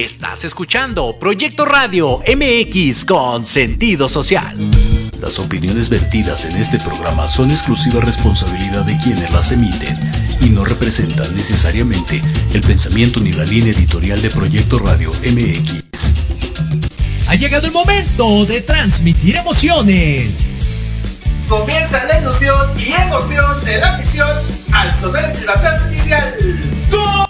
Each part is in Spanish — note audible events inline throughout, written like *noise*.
Estás escuchando Proyecto Radio MX con sentido social. Las opiniones vertidas en este programa son exclusiva responsabilidad de quienes las emiten y no representan necesariamente el pensamiento ni la línea editorial de Proyecto Radio MX. Ha llegado el momento de transmitir emociones. Comienza la ilusión y emoción de la misión al sonar el silbatazo inicial. ¡Gol!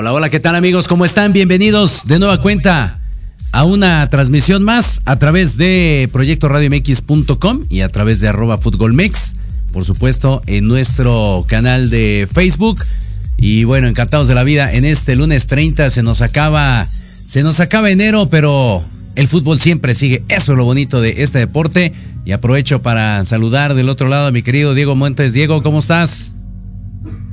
Hola, hola, ¿qué tal amigos? ¿Cómo están? Bienvenidos de nueva cuenta a una transmisión más a través de proyectoradiomx.com y a través de arroba futbolmex, por supuesto, en nuestro canal de Facebook. Y bueno, encantados de la vida. En este lunes 30 se nos acaba, se nos acaba enero, pero el fútbol siempre sigue. Eso es lo bonito de este deporte. Y aprovecho para saludar del otro lado a mi querido Diego Montes. Diego, ¿cómo estás?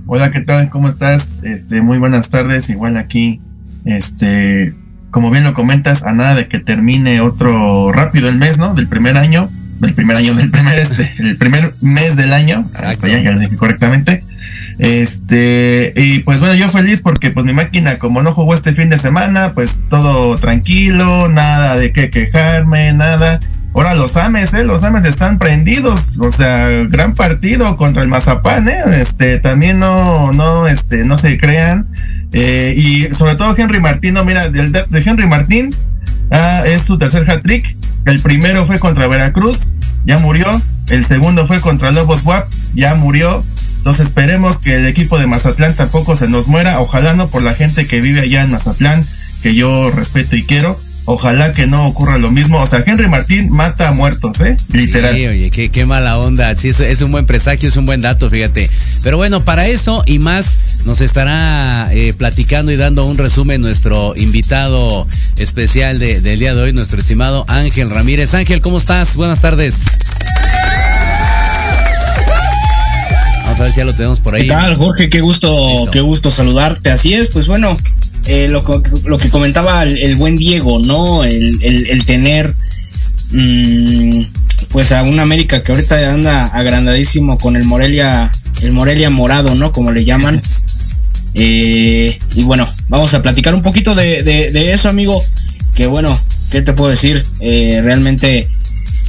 Hola, ¿qué tal? ¿Cómo estás? Este, muy buenas tardes. Igual aquí, este, como bien lo comentas, a nada de que termine otro rápido el mes, ¿no? Del primer año, del primer año, del primer este, *laughs* el primer mes del año. Hasta ya, ya lo dije correctamente. Este, y pues bueno, yo feliz porque pues mi máquina como no jugó este fin de semana, pues todo tranquilo, nada de qué quejarme, nada. Ahora los Ames, ¿eh? Los Ames están prendidos. O sea, gran partido contra el Mazapán, ¿eh? Este, también no, no, este, no se crean. Eh, y sobre todo Henry Martín, no, mira, de, de Henry Martín ah, es su tercer hat-trick. El primero fue contra Veracruz, ya murió. El segundo fue contra Lobos WAP, ya murió. Entonces esperemos que el equipo de Mazatlán tampoco se nos muera. Ojalá no por la gente que vive allá en Mazatlán, que yo respeto y quiero Ojalá que no ocurra lo mismo. O sea, Henry Martín mata a muertos, ¿eh? Literal. Sí, oye, qué, qué mala onda. Sí, es, es, un buen presagio, es un buen dato, fíjate. Pero bueno, para eso y más nos estará eh, platicando y dando un resumen nuestro invitado especial de, del día de hoy, nuestro estimado Ángel Ramírez. Ángel, ¿cómo estás? Buenas tardes. Vamos a ver si ya lo tenemos por ahí. ¿Qué tal, Jorge? Qué gusto, Listo. qué gusto saludarte. Así es, pues bueno, eh, lo, lo, que comentaba el, el buen Diego, ¿no? El, el, el tener mmm, pues a un América que ahorita anda agrandadísimo con el Morelia, el Morelia morado, ¿no? Como le llaman. *laughs* Eh, y bueno, vamos a platicar un poquito de, de, de, eso, amigo. Que bueno, ¿qué te puedo decir? Eh, realmente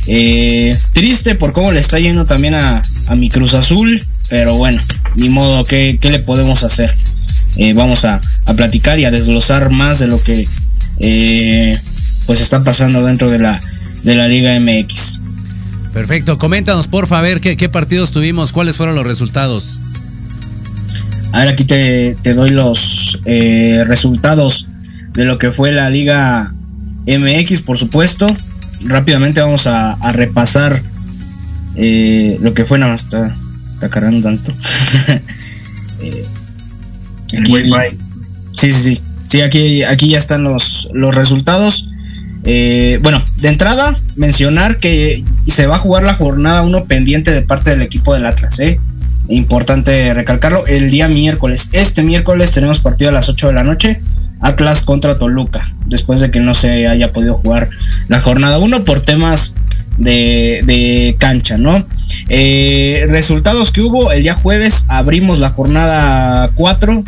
eh, triste por cómo le está yendo también a, a mi Cruz Azul. Pero bueno, ni modo, ¿qué, qué le podemos hacer? Eh, vamos a, a, platicar y a desglosar más de lo que eh, pues está pasando dentro de la, de la Liga MX. Perfecto, coméntanos por favor qué, qué partidos tuvimos, cuáles fueron los resultados. A ver, aquí te, te doy los eh, resultados de lo que fue la Liga MX, por supuesto. Rápidamente vamos a, a repasar eh, lo que fue nada más. Está, está cargando tanto. *laughs* eh, Aquí, sí, sí, sí. Sí, aquí, aquí ya están los, los resultados. Eh, bueno, de entrada, mencionar que se va a jugar la jornada 1 pendiente de parte del equipo del Atlas. ¿eh? Importante recalcarlo. El día miércoles. Este miércoles tenemos partido a las 8 de la noche. Atlas contra Toluca. Después de que no se haya podido jugar la jornada 1 por temas de, cancha, ¿no? Eh, resultados que hubo el día jueves, abrimos la jornada 4,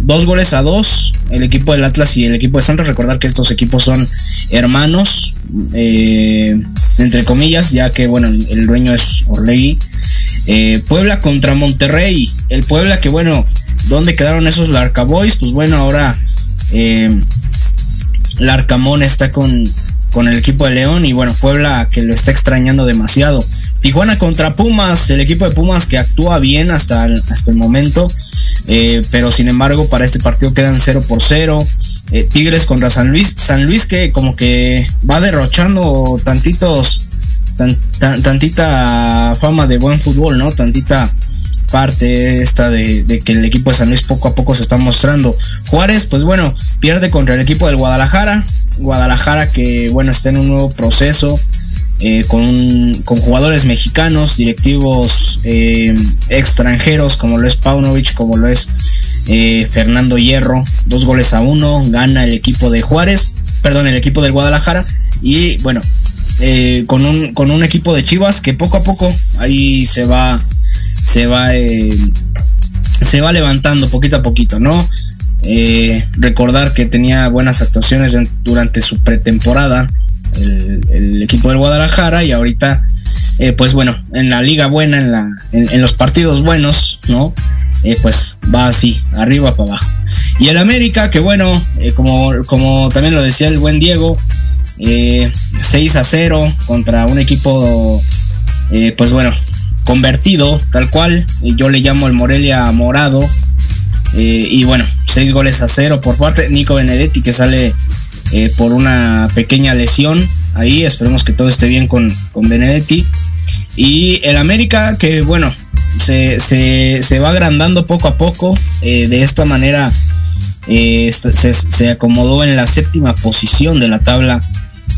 dos goles a dos, el equipo del Atlas y el equipo de Santos, recordar que estos equipos son hermanos, eh, entre comillas, ya que, bueno, el dueño es Orlegui. Eh, Puebla contra Monterrey, el Puebla que, bueno, ¿dónde quedaron esos Larcaboys? Pues bueno, ahora Larcamón está con con el equipo de León y bueno, Puebla que lo está extrañando demasiado. Tijuana contra Pumas, el equipo de Pumas que actúa bien hasta el, hasta el momento, eh, pero sin embargo para este partido quedan 0 por 0. Eh, Tigres contra San Luis, San Luis que como que va derrochando tantitos, tan, tan, tantita fama de buen fútbol, ¿no? Tantita parte esta de, que el equipo de San Luis poco a poco se está mostrando. Juárez, pues bueno, pierde contra el equipo del Guadalajara. Guadalajara que bueno está en un nuevo proceso. Eh, con, con, jugadores mexicanos, directivos eh, extranjeros, como lo es Paunovic, como lo es eh, Fernando Hierro, dos goles a uno, gana el equipo de Juárez, perdón, el equipo del Guadalajara, y bueno, con, un, con un equipo de Chivas que poco a poco ahí se va, se va, se va levantando poquito a poquito, ¿no? recordar que tenía buenas actuaciones durante su pretemporada el, equipo del Guadalajara y ahorita, eh, pues bueno, en la liga buena, en, la, en, los partidos buenos, ¿no? Eh, pues va así, arriba para abajo. Y el América, que bueno, eh, como, como también lo decía el buen Diego, 6 a 0 contra un equipo, pues bueno, convertido, tal cual, yo le llamo el Morelia Morado. y bueno, 6 goles a 0 por parte de Nico Benedetti, que sale eh, por una pequeña lesión. Ahí esperemos que todo esté bien con, con Benedetti. Y el América, que bueno, se, se, va agrandando poco a poco. Eh, de esta manera eh, se, se, acomodó en la séptima posición de la tabla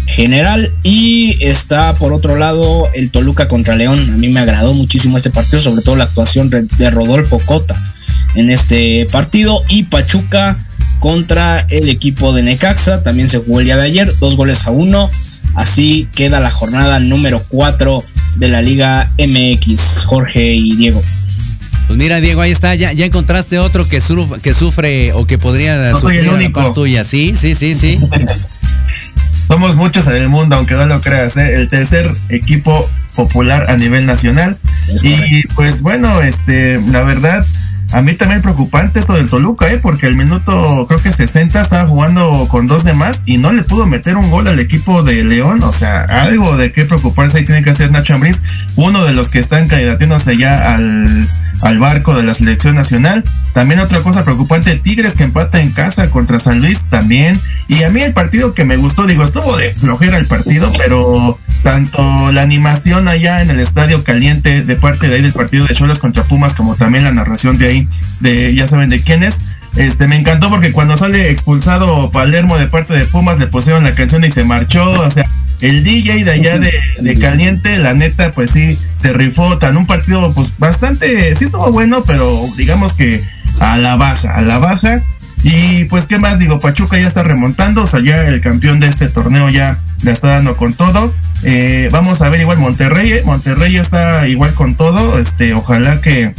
general. Y está por otro lado el Toluca contra León. A mí me agradó muchísimo este partido, sobre todo la actuación de Rodolfo Cota en este partido. Y Pachuca contra el equipo de Necaxa. También se jugó el día de ayer, dos goles a uno. Así queda la jornada número 4 de la Liga MX, Jorge y Diego. Pues mira, Diego, ahí está, ya, ya encontraste otro que, que sufre o que podría no sufrir soy el único. tuya. Sí, sí, sí, sí. *laughs* Somos muchos en el mundo, aunque no lo creas, ¿eh? el tercer equipo popular a nivel nacional. Y pues bueno, este, la verdad, a mí también preocupante esto del Toluca, ¿eh? porque el minuto creo que 60 estaba jugando con dos demás y no le pudo meter un gol al equipo de León. O sea, algo de qué preocuparse ahí tiene que hacer Nacho Ambriz, uno de los que están candidatándose ya al, al barco de la selección nacional. También otra cosa preocupante, Tigres que empata en casa contra San Luis también. Y a mí el partido que me gustó, digo, estuvo de flojera el partido, pero tanto la animación allá en el estadio caliente de parte de ahí del partido de Cholas contra Pumas, como también la narración de ahí, de ya saben de quién es. Este, me encantó porque cuando sale expulsado Palermo de parte de Pumas, le pusieron la canción y se marchó. O sea, el DJ de allá de, de, Caliente, la neta, pues sí, se rifó tan un partido, pues bastante, sí estuvo bueno, pero digamos que a la baja, a la baja. Y pues, ¿qué más digo? Pachuca ya está remontando, o sea, ya el campeón de este torneo ya le está dando con todo. Eh, vamos a ver igual Monterrey, ¿eh? Monterrey está igual con todo. Este, ojalá que,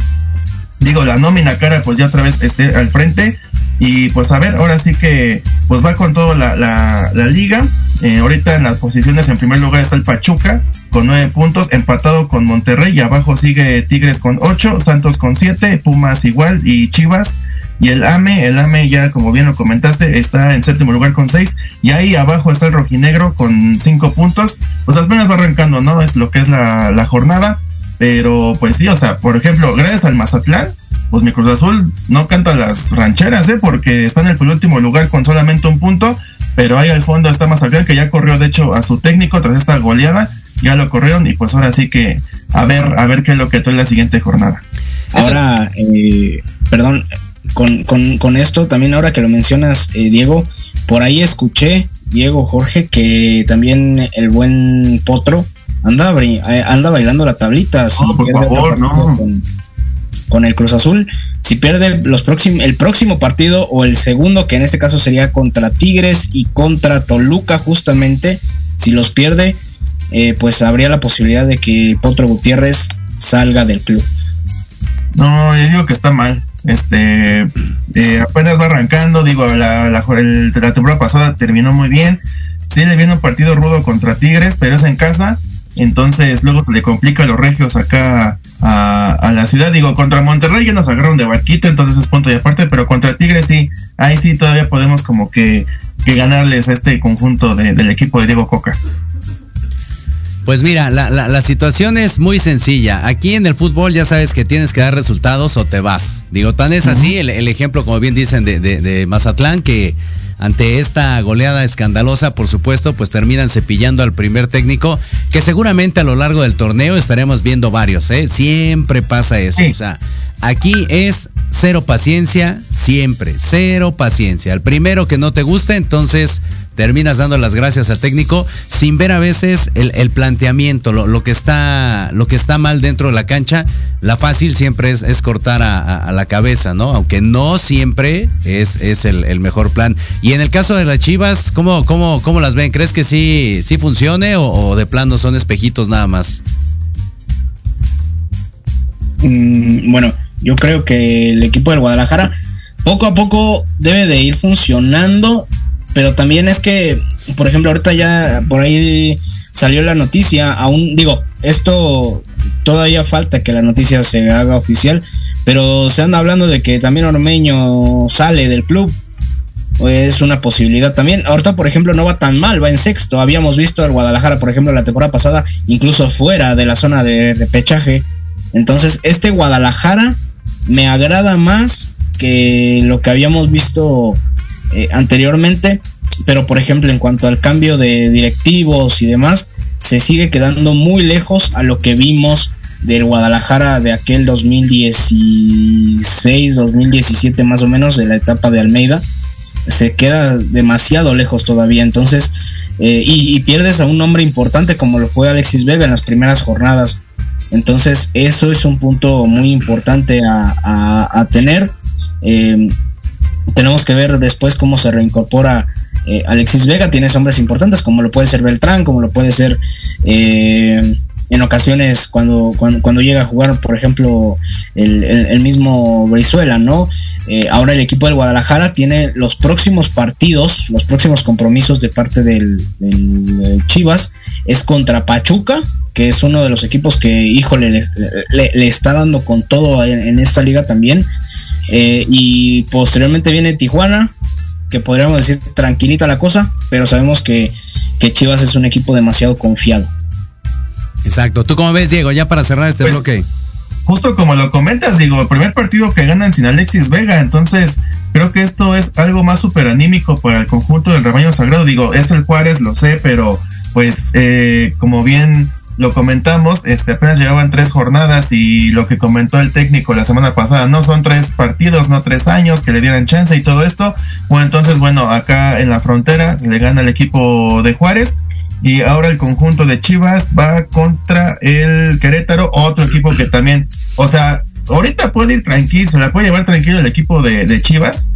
digo, la nómina cara pues ya otra vez esté al frente. Y pues a ver, ahora sí que pues va con todo la, la, liga. Eh, ahorita en las posiciones en primer lugar está el Pachuca con nueve puntos, empatado con Monterrey y abajo sigue Tigres con ocho, Santos con siete, Pumas igual y Chivas y el AME, el AME ya como bien lo comentaste, está en séptimo lugar con seis. Y ahí abajo está el rojinegro con cinco puntos. Pues apenas va arrancando, ¿no? Es lo que es la, jornada. Pero pues sí, o sea, por ejemplo, gracias al Mazatlán, pues mi Cruz Azul no canta las rancheras, ¿eh? Porque está en el último lugar con solamente un punto. Pero ahí al fondo está Mazatlán, que ya corrió de hecho a su técnico tras esta goleada. Ya lo corrieron y pues ahora sí que a ver, a ver qué es lo que trae la siguiente jornada. Ahora, eh, perdón, con, con, con, esto, también ahora que lo mencionas, eh, Diego, por ahí escuché, Diego, Jorge, que también el buen Potro anda, eh, anda bailando la tablita. por favor, no. Con, el Cruz Azul, si pierde los próximos, el próximo partido o el segundo, que en este caso sería contra Tigres y contra Toluca, justamente, si los pierde, eh, pues habría la posibilidad de que Potro Gutiérrez salga del club. No, yo digo que está mal. Este, eh, apenas va arrancando, digo, la, la, la, temporada pasada terminó muy bien. Sí, le viene un partido rudo contra Tigres, pero es en casa. Entonces luego le complica a los regios acá a, la ciudad. Digo, contra Monterrey ya nos agarraron de barquito, entonces es punto y aparte, pero contra Tigres sí, ahí sí todavía podemos como que, que ganarles a este conjunto del equipo de Diego Coca. Pues mira, la, la, situación es muy sencilla. Aquí en el fútbol ya sabes que tienes que dar resultados o te vas. Digo, tan es así el, ejemplo, como bien dicen, de, de, Mazatlán, que ante esta goleada escandalosa, por supuesto, pues terminan cepillando al primer técnico, que seguramente a lo largo del torneo estaremos viendo varios, ¿eh? Siempre pasa eso. O sea, Aquí es cero paciencia, siempre, cero paciencia. El primero que no te guste, entonces terminas dando las gracias al técnico sin ver a veces el, planteamiento, lo, que está, lo que está mal dentro de la cancha. La fácil siempre es, cortar a, la cabeza, ¿no? Aunque no siempre es, es el, mejor plan. Y en el caso de las Chivas, ¿cómo, cómo, cómo las ven? ¿Crees que sí, sí funcione o, de plano son espejitos nada más? Mm, bueno, yo creo que el equipo del Guadalajara poco a poco debe de ir funcionando, pero también es que, por ejemplo, ahorita ya por ahí salió la noticia, aún digo, esto todavía falta que la noticia se haga oficial, pero se anda hablando de que también Ormeño sale del club. Es una posibilidad también. Ahorita, por ejemplo, no va tan mal, va en sexto. Habíamos visto al Guadalajara, por ejemplo, la temporada pasada, incluso fuera de la zona de, de pechaje. Entonces, este Guadalajara me agrada más que lo que habíamos visto eh, anteriormente, pero por ejemplo en cuanto al cambio de directivos y demás, se sigue quedando muy lejos a lo que vimos del Guadalajara de aquel 2016, 2017 más o menos, de la etapa de Almeida. Se queda demasiado lejos todavía, entonces, eh, y, y, pierdes a un hombre importante como lo fue Alexis Vega en las primeras jornadas. Entonces, eso es un punto muy importante a, tener. Eh, tenemos que ver después cómo se reincorpora eh, Alexis Vega. Tienes hombres importantes, como lo puede ser Beltrán, como lo puede ser eh, en ocasiones cuando, cuando, llega a jugar, por ejemplo, el, mismo Brizuela, ¿no? ahora el equipo del Guadalajara tiene los próximos partidos, los próximos compromisos de parte del Chivas, es contra Pachuca que es uno de los equipos que, híjole, le, está dando con todo en, esta liga también. Eh, y posteriormente viene Tijuana, que podríamos decir tranquilita la cosa, pero sabemos que, Chivas es un equipo demasiado confiado. Exacto. ¿Tú cómo ves, Diego, ya para cerrar este pues, bloque? Justo como lo comentas, digo, el primer partido que ganan sin Alexis Vega, entonces creo que esto es algo más súper anímico para el conjunto del rebaño sagrado. Digo, es el Juárez, lo sé, pero pues eh, como bien lo comentamos, este, apenas llevaban tres jornadas y lo que comentó el técnico la semana pasada, no son tres partidos, no tres años que le dieran chance y todo esto. Bueno, entonces, bueno, acá en la frontera se le gana el equipo de Juárez y ahora el conjunto de Chivas va contra el Querétaro, otro equipo que también, o sea, ahorita puede ir tranquilo, se la puede llevar tranquilo el equipo de, de Chivas,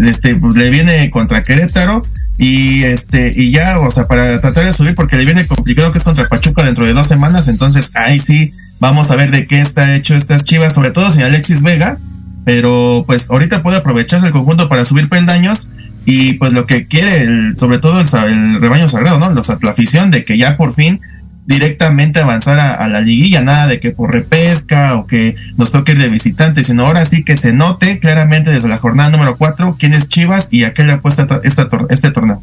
este, pues le viene contra Querétaro y este, y ya, o sea, para tratar de subir, porque le viene complicado que es contra Pachuca dentro de dos semanas, entonces ahí sí, vamos a ver de qué está hecho estas chivas, sobre todo sin Alexis Vega, pero pues ahorita puede aprovecharse el conjunto para subir peldaños y pues lo que quiere, el, sobre todo el, rebaño sagrado, ¿no? la afición de que ya por fin directamente avanzar a, la liguilla, nada de que por repesca o que nos toque ir de visitante, sino ahora sí que se note claramente desde la jornada número 4 quién es Chivas y a qué le apuesta esta, este torneo.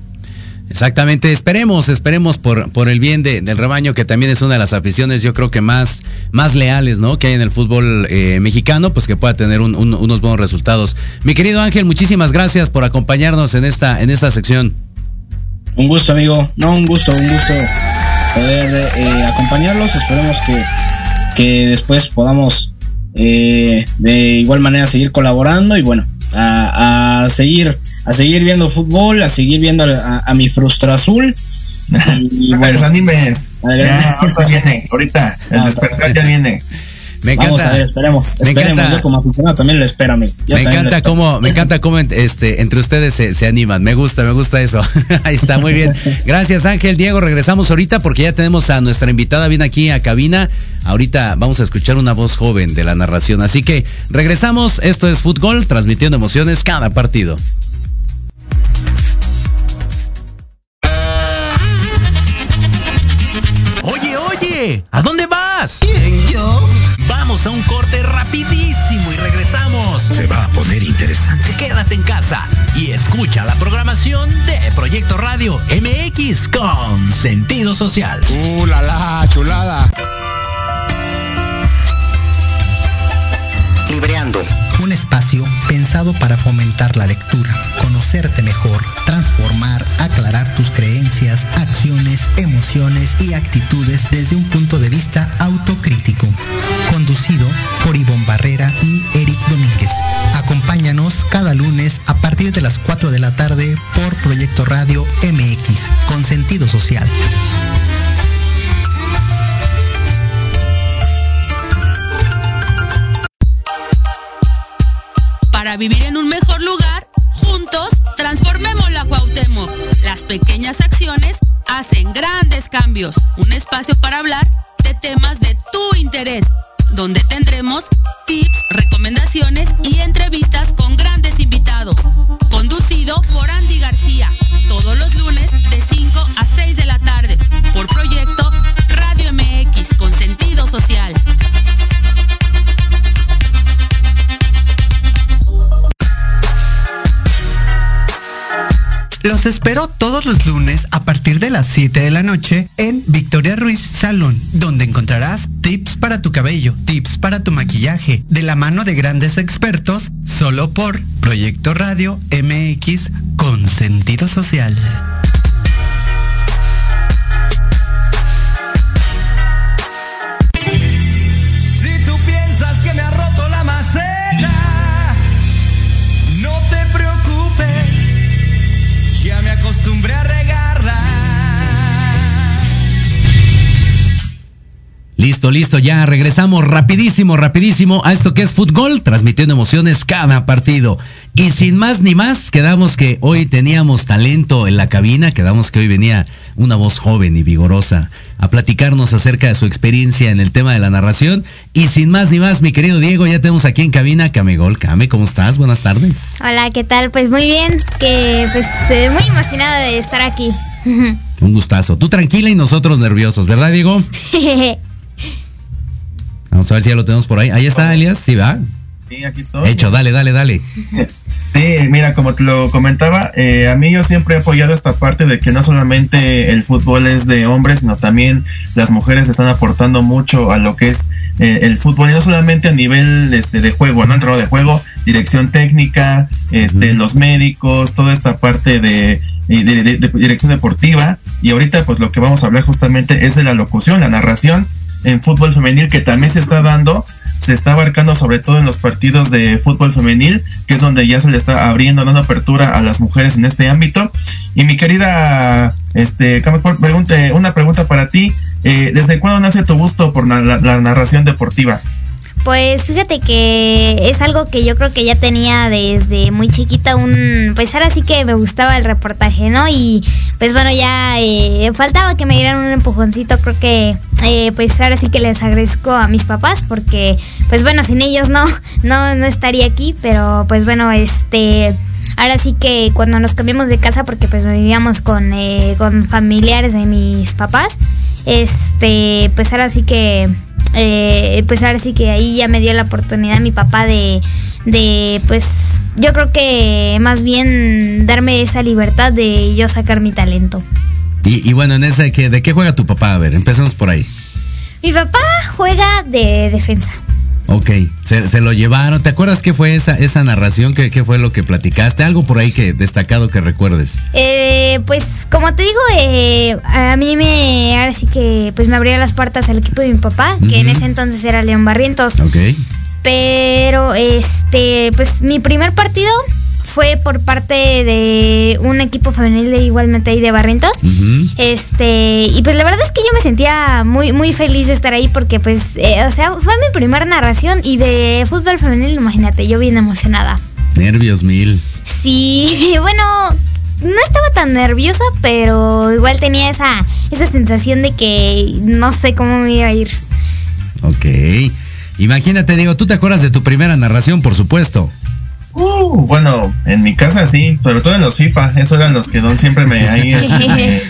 Exactamente, esperemos, esperemos por, por el bien del rebaño, que también es una de las aficiones, yo creo que más, más leales, ¿no? Que hay en el fútbol eh, mexicano, pues que pueda tener unos buenos resultados. Mi querido Ángel, muchísimas gracias por acompañarnos en esta, en esta sección. Un gusto, amigo. No, un gusto, un gusto poder eh, acompañarlos. Esperemos que, que después podamos eh, de igual manera seguir colaborando y bueno, a, seguir a seguir viendo fútbol, a seguir viendo a, mi frustra azul. *laughs* Y, bueno, animes. ahorita viene, ahorita, el ah, despertar ya viene. Me encanta. Vamos a ver, esperemos. Me esperemos. Encanta, Yo como aficionado también lo espero. Me, encanta cómo, me encanta cómo este, entre ustedes se, se, animan. Me gusta, me gusta eso. *laughs* Ahí está, muy bien. *laughs* Gracias, Ángel. Diego, regresamos ahorita porque ya tenemos a nuestra invitada bien aquí a cabina. Ahorita vamos a escuchar una voz joven de la narración. Así que regresamos. Esto es Fútbol, transmitiendo emociones cada partido. Oye, oye, ¿a dónde vas? ¿Quién, yo? Vamos a un corte rapidísimo y regresamos. Se va a poner interesante. Quédate en casa y escucha la programación de Proyecto Radio MX con sentido social. ¡Uh, la, la chulada! Libreando. Un espacio pensado para fomentar la lectura, conocerte mejor, transformar, tus creencias, acciones, emociones y actitudes desde un punto de vista autocrítico. Conducido por Ivonne Barrera de grandes expertos, solo por Proyecto Radio Listo, listo, ya regresamos rapidísimo, rapidísimo a esto que es fútbol, transmitiendo emociones cada partido. Y sin más ni más, quedamos que hoy teníamos talento en la cabina, quedamos que hoy venía una voz joven y vigorosa a platicarnos acerca de su experiencia en el tema de la narración. Y sin más ni más, mi querido Diego, ya tenemos aquí en cabina Camegol. Came, ¿cómo estás? Buenas tardes. Hola, ¿qué tal? Pues muy bien, que pues muy emocionada de estar aquí. *laughs* Un gustazo. Tú tranquila y nosotros nerviosos, ¿verdad, Diego? *laughs* Vamos a ver si ya lo tenemos por ahí. Ahí está, Elias. Sí, va. Sí, aquí estoy. Hecho, dale, dale, dale. *laughs* Sí, mira, como te lo comentaba, eh, a mí yo siempre he apoyado esta parte de que no solamente el fútbol es de hombres, sino también las mujeres están aportando mucho a lo que es eh, el fútbol, y no solamente a nivel este, de juego, ¿no? Entrado de juego, dirección técnica, este, los médicos, toda esta parte de, de- de- de dirección deportiva. Y ahorita, pues lo que vamos a hablar justamente es de la locución, la narración en fútbol femenil que también se está dando se está abarcando sobre todo en los partidos de fútbol femenil, que es donde ya se le está abriendo, dando apertura a las mujeres en este ámbito. Y mi querida, este, Camas, por- pregunte, una pregunta para ti. eh, ¿Desde cuándo nace tu gusto por la narración deportiva? Pues fíjate que es algo que yo creo que ya tenía desde muy chiquita un, pues ahora sí que me gustaba el reportaje, ¿no? Y pues bueno, ya eh, faltaba que me dieran un empujoncito, creo que eh, pues ahora sí que les agradezco a mis papás porque pues bueno, sin ellos no, *laughs* no, no estaría aquí, pero pues bueno, este... Ahora sí que cuando nos cambiamos de casa, porque pues vivíamos con, eh, con familiares de mis papás, este, pues ahora sí que eh, pues ahora sí que ahí ya me dio la oportunidad mi papá de, de, pues yo creo que más bien darme esa libertad de yo sacar mi talento. Y, y bueno, en ese, que, ¿de qué juega tu papá? A ver, empecemos por ahí. Mi papá juega de defensa. Ok, se, se lo llevaron. ¿Te acuerdas qué fue esa, esa narración? ¿Qué, ¿Qué fue lo que platicaste? Algo por ahí que destacado que recuerdes. Eh, pues como te digo, eh, a mí me, ahora sí que pues me abrió las puertas al equipo de mi papá, que en ese entonces era León Barrientos. Ok. Pero este, pues mi primer partido fue por parte de un equipo femenil de igualmente ahí de Barrientos. Este, y pues la verdad es que yo me sentía muy, muy feliz de estar ahí porque pues, eh, o sea, fue mi primera narración y de fútbol femenil, imagínate, yo bien emocionada. Nervios mil. Sí, *laughs* bueno, no estaba tan nerviosa, pero igual tenía esa, esa sensación de que no sé cómo me iba a ir. Ok. Imagínate, Diego, ¿tú te acuerdas de tu primera narración, por supuesto? Uh, bueno, en mi casa sí, sobre todo en los FIFA, esos eran los que don siempre me ahí *laughs* este, me,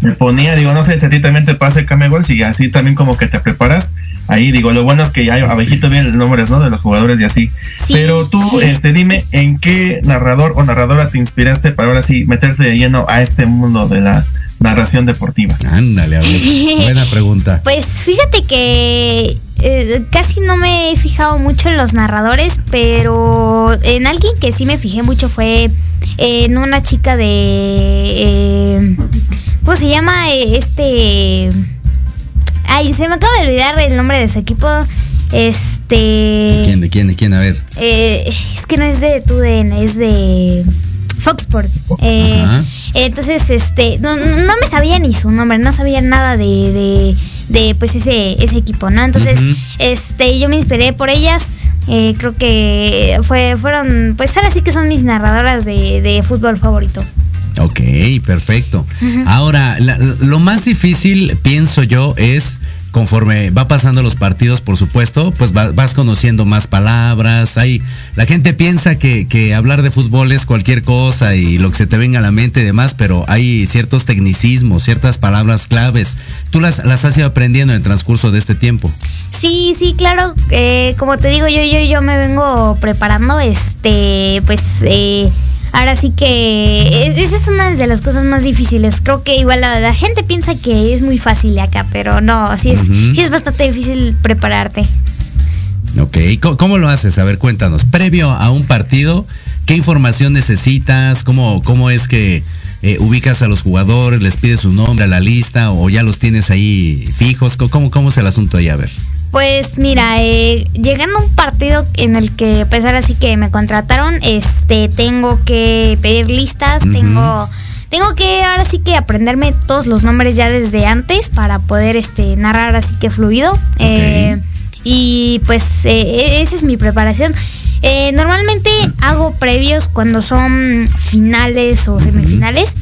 me ponía, digo, no sé si a ti también te pase Camegol, si así también como que te preparas. Ahí digo, lo bueno es que ya abejito bien los nombres, ¿no? De los jugadores y así. Sí. Pero tú, este, dime, ¿en qué narrador o narradora te inspiraste para ahora sí meterte de lleno a este mundo de la narración deportiva? Ándale, a ver. Buena pregunta. *laughs* Pues fíjate que eh, casi no me he fijado mucho en los narradores, pero en alguien que sí me fijé mucho fue en una chica de... eh, ¿Cómo se llama? Eh, Este... Ay, se me acaba de olvidar el nombre de su equipo. Este... ¿De quién? ¿De quién? ¿De quién? A ver. Eh, es que no es de TUDN, es de Fox Sports. Eh, Ajá. Entonces, este, no, no me sabía ni su nombre, no sabía nada de, de, de, pues ese, ese equipo, ¿no? Entonces, este, yo me inspiré por ellas Eh, creo que fue, fueron, pues ahora sí que son mis narradoras de, de fútbol favorito. Ok, perfecto. Ahora, la- lo más difícil, pienso yo, es conforme va pasando los partidos, por supuesto, pues va- vas conociendo más palabras. Hay, la gente piensa que, que hablar de fútbol es cualquier cosa y lo que se te venga a la mente y demás, pero hay ciertos tecnicismos, ciertas palabras claves. Tú las, las has ido aprendiendo en el transcurso de este tiempo. Sí, sí, claro. eh, como te digo, yo, yo, yo me vengo preparando. Este, pues, eh, ahora sí que eh, esa es una de las cosas más difíciles. Creo que igual la, la gente piensa que es muy fácil acá, pero no, sí es, sí es bastante difícil prepararte. Ok, ¿Cómo, cómo lo haces? A ver, cuéntanos. Previo a un partido, ¿qué información necesitas? ¿Cómo, cómo es que eh, ubicas a los jugadores? ¿Les pides su nombre a la lista o ya los tienes ahí fijos? ¿Cómo, cómo, cómo es el asunto ahí? A ver. Pues mira, eh, llegando a un partido en el que pues ahora sí que me contrataron, este, tengo que pedir listas, tengo, tengo que ahora sí que aprenderme todos los nombres ya desde antes para poder este narrar así que fluido. Eh, y pues eh, esa es mi preparación. Eh, normalmente hago previos cuando son finales o semifinales.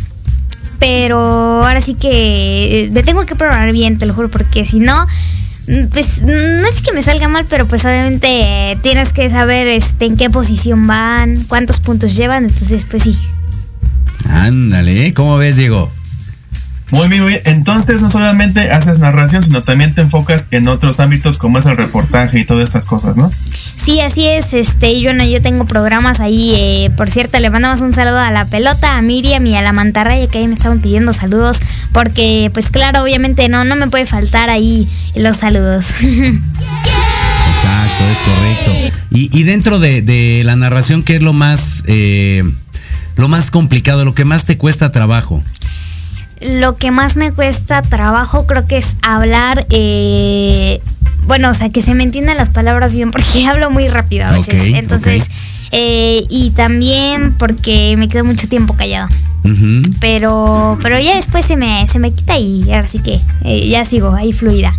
Pero ahora sí que eh, me tengo que preparar bien, te lo juro, porque si no, pues no es que me salga mal, pero pues obviamente eh, tienes que saber este, en qué posición van, cuántos puntos llevan, entonces pues sí. Ándale, ¿eh? ¿cómo ves, Diego? Muy bien, muy bien. Entonces no solamente haces narración, sino también te enfocas en otros ámbitos como es el reportaje y todas estas cosas, ¿no? Sí, así es, este, yo no, yo tengo programas ahí, eh, por cierto, le mandamos un saludo a la pelota, a Miriam y a la mantarraya que ahí me estaban pidiendo saludos, porque pues claro, obviamente no, no me puede faltar ahí los saludos. *laughs* Exacto, es correcto. Y, y dentro de, de la narración, ¿qué es lo más, eh, lo más complicado, lo que más te cuesta trabajo? Lo que más me cuesta trabajo creo que es hablar, eh, bueno, o sea, que se me entiendan las palabras bien *laughs* porque hablo muy rápido a veces. Ok, Entonces, eh, y también porque me quedo mucho tiempo callado. Pero, pero ya después se me, se me quita y ahora sí que eh, ya sigo ahí fluida.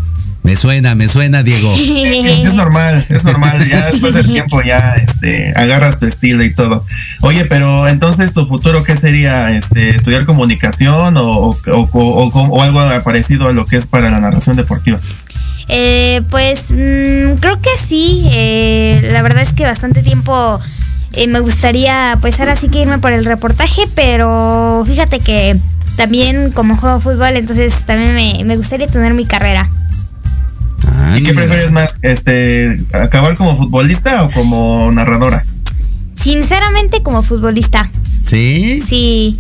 Me suena, me suena, Diego. *laughs* Es normal, es normal. Ya *laughs* después del tiempo ya este, agarras tu estilo y todo. Oye, pero entonces tu futuro, ¿qué sería? Este, ¿Estudiar comunicación o, o, o- o- o algo parecido a lo que es para la narración deportiva? Eh, pues mm, creo que sí. eh, la verdad es que bastante tiempo eh, me gustaría, pues ahora sí que irme por el reportaje, pero fíjate que también como juego fútbol, entonces también me, me gustaría tener mi carrera. Ah, ¿Y qué prefieres más? Este, ¿Acabar como futbolista o como narradora? Sinceramente como futbolista. ¿Sí? Sí.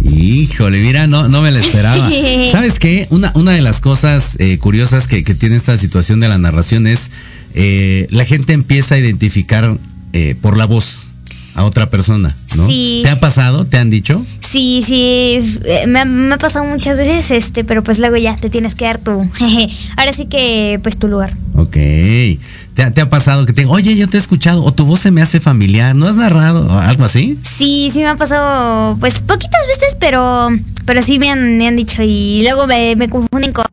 Híjole, mira, no, no me la esperaba. *laughs* ¿Sabes qué? Una, una de las cosas eh, curiosas que, que tiene esta situación de la narración es eh, la gente empieza a identificar eh, por la voz a otra persona, ¿no? Sí. ¿Te ha pasado? ¿Te han dicho? Sí, sí, eh, me, ha- pasado muchas veces, este, pero pues luego ya te tienes que dar tu, *laughs* ahora sí que pues tu lugar. Ok. ¿Te, ha- te ha pasado que te oye, yo te he escuchado, o tu voz se me hace familiar, ¿no has narrado? o algo así? Sí, sí me ha pasado, pues poquitas veces, pero, pero sí me han, me han dicho y luego me, me confunden con,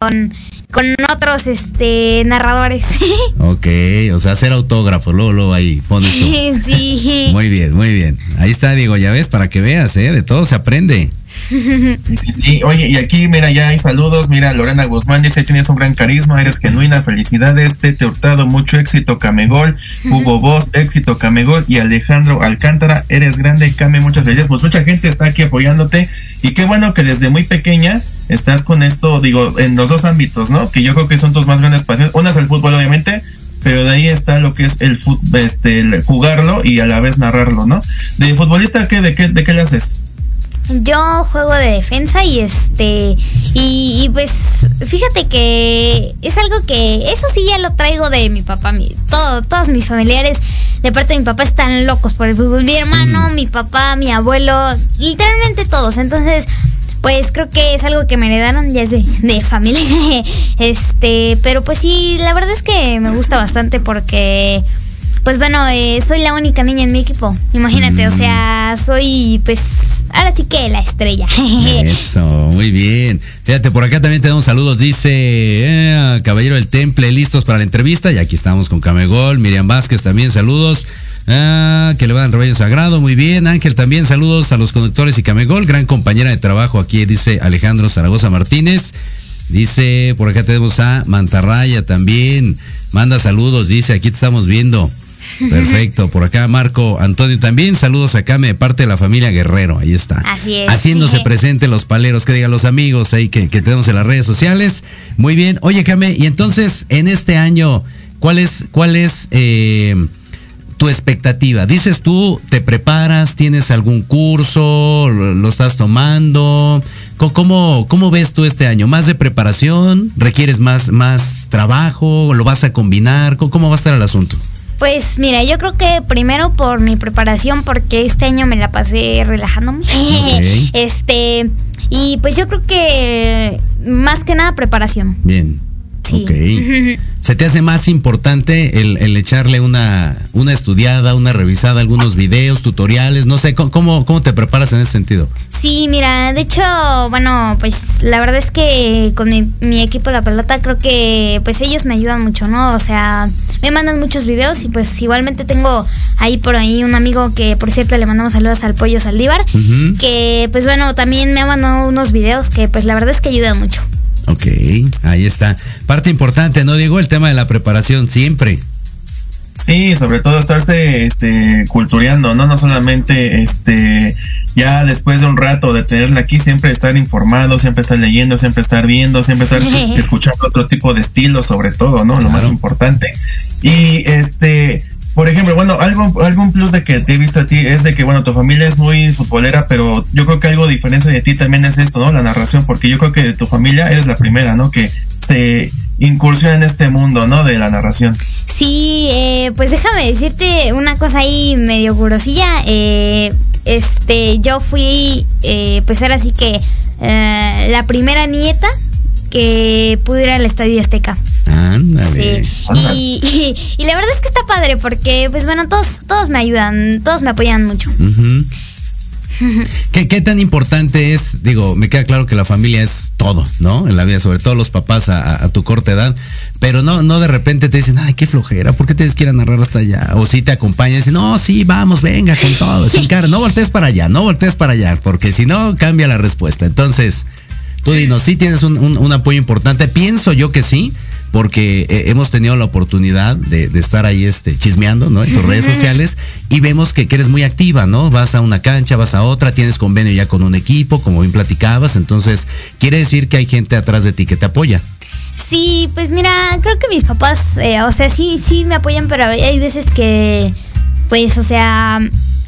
con otros, este, narradores. *laughs* Ok, o sea, hacer autógrafo, luego, luego ahí pones tú. *laughs* sí. *laughs* Muy bien, muy bien. Ahí está, Diego, ya ves, para que veas, ¿eh? De todo se aprende. Sí, sí, sí. Oye, y aquí, mira, ya hay saludos. Mira, Lorena Guzmán dice: Tienes un gran carisma, eres genuina, felicidades. Tete Hurtado, mucho éxito, Camegol. Hugo Boss, éxito, Camegol. Y Alejandro Alcántara, eres grande, Came, muchas gracias. Pues mucha gente está aquí apoyándote. Y qué bueno que desde muy pequeña estás con esto, digo, en los dos ámbitos, ¿no? Que yo creo que son tus más grandes pasiones. Una es el fútbol, obviamente. Pero de ahí está lo que es el fútbol, este, el jugarlo y a la vez narrarlo, ¿no? De futbolista, ¿qué, de qué, de qué le haces? Yo juego de defensa y este y, y, pues fíjate que es algo que eso sí ya lo traigo de mi papá, mi, todo, todos mis familiares. De parte de mi papá están locos por el fútbol, mi hermano, mi papá, mi abuelo, literalmente todos, entonces pues creo que es algo que me heredaron ya es de, de familia, *laughs* este, pero pues sí, la verdad es que me gusta bastante porque pues bueno, eh, soy la única niña en mi equipo. Imagínate, o sea, soy pues ahora sí que la estrella. *laughs* Eso, muy bien. Fíjate, por acá también tenemos saludos. Dice eh, Caballero del Temple, listos para la entrevista. Y aquí estamos con Camegol. Miriam Vázquez también, saludos. Ah, que le van rebaño sagrado, muy bien. Ángel también, saludos a los conductores y Camegol, gran compañera de trabajo aquí, dice Alejandro Zaragoza Martínez. Dice, por acá tenemos a Mantarraya también. Manda saludos, dice, aquí te estamos viendo. Perfecto, por acá Marco Antonio también, saludos acá de parte de la familia Guerrero, ahí está. Así es. Haciéndose *laughs* presente los paleros, que digan los amigos ahí que, que tenemos en las redes sociales. Muy bien, oye Came, y entonces en este año, ¿cuál es, cuál es eh, tu expectativa? Dices tú, te preparas, tienes algún curso, lo, lo estás tomando. ¿Cómo, ¿Cómo ves tú este año? ¿Más de preparación? ¿Requieres más, más trabajo? ¿Lo vas a combinar? ¿Cómo, cómo va a estar el asunto? Pues mira, yo creo que primero por mi preparación, porque este año me la pasé relajándome. Ok. *laughs* este, y pues yo creo que más que nada preparación. Bien. Sí. Ok. ¿Se te hace más importante el, el echarle una, una estudiada, una revisada, algunos videos, tutoriales? No sé, ¿cómo- ¿cómo, cómo te preparas en ese sentido? Sí, mira, de hecho, bueno, pues la verdad es que con mi, mi equipo La Pelota creo que pues ellos me ayudan mucho, ¿no? O sea, me mandan muchos videos y pues igualmente tengo ahí por ahí un amigo que por cierto le mandamos saludos al Pollo Saldívar, que pues bueno, también me ha mandado unos videos que pues la verdad es que ayudan mucho. Ok, ahí está. Parte importante, ¿no, Diego? El tema de la preparación, siempre. Sí, sobre todo estarse este cultureando, ¿no? No solamente este ya después de un rato de tenerla aquí, siempre estar informado, siempre estar leyendo, siempre estar viendo, siempre estar *laughs* escuchando otro tipo de estilo, sobre todo, ¿no? Lo más importante. Y este, por ejemplo, bueno, algo, algún plus de que te he visto a ti es de que, bueno, tu familia es muy futbolera, pero yo creo que algo diferente de ti también es esto, ¿no? La narración, porque yo creo que de tu familia eres la primera, ¿no? Que se incursiona en este mundo, ¿no? De la narración. Sí, eh, pues déjame decirte una cosa ahí medio curosilla. Eh, este, yo fui, eh, pues ahora sí que eh, la primera nieta que pudo ir al Estadio Azteca. Sí. Y, y- y la verdad es que está padre porque, pues bueno, todos, todos me ayudan, todos me apoyan mucho. *laughs* ¿Qué, ¿Qué tan importante es? Digo, me queda claro que la familia es todo, ¿no? En la vida, sobre todo los papás a, tu corta edad. Pero no, no de repente te dicen, ay, qué flojera, ¿por qué tienes que ir a narrar hasta allá? O si te acompañan y dicen, no, sí, vamos, venga con todo, *laughs* sin cara, no voltees para allá, no voltees para allá, porque si no, cambia la respuesta. Entonces, tú dinos, sí tienes un, un- un apoyo importante. Pienso yo que sí, porque eh, hemos tenido la oportunidad de, de estar ahí este, chismeando, ¿no? En tus redes sociales y vemos que, que eres muy activa, ¿no? Vas a una cancha, vas a otra, tienes convenio ya con un equipo, como bien platicabas, entonces quiere decir que hay gente atrás de ti que te apoya. Sí, pues mira, creo que mis papás, eh, o sea, sí, sí me apoyan, pero hay veces que, pues, o sea,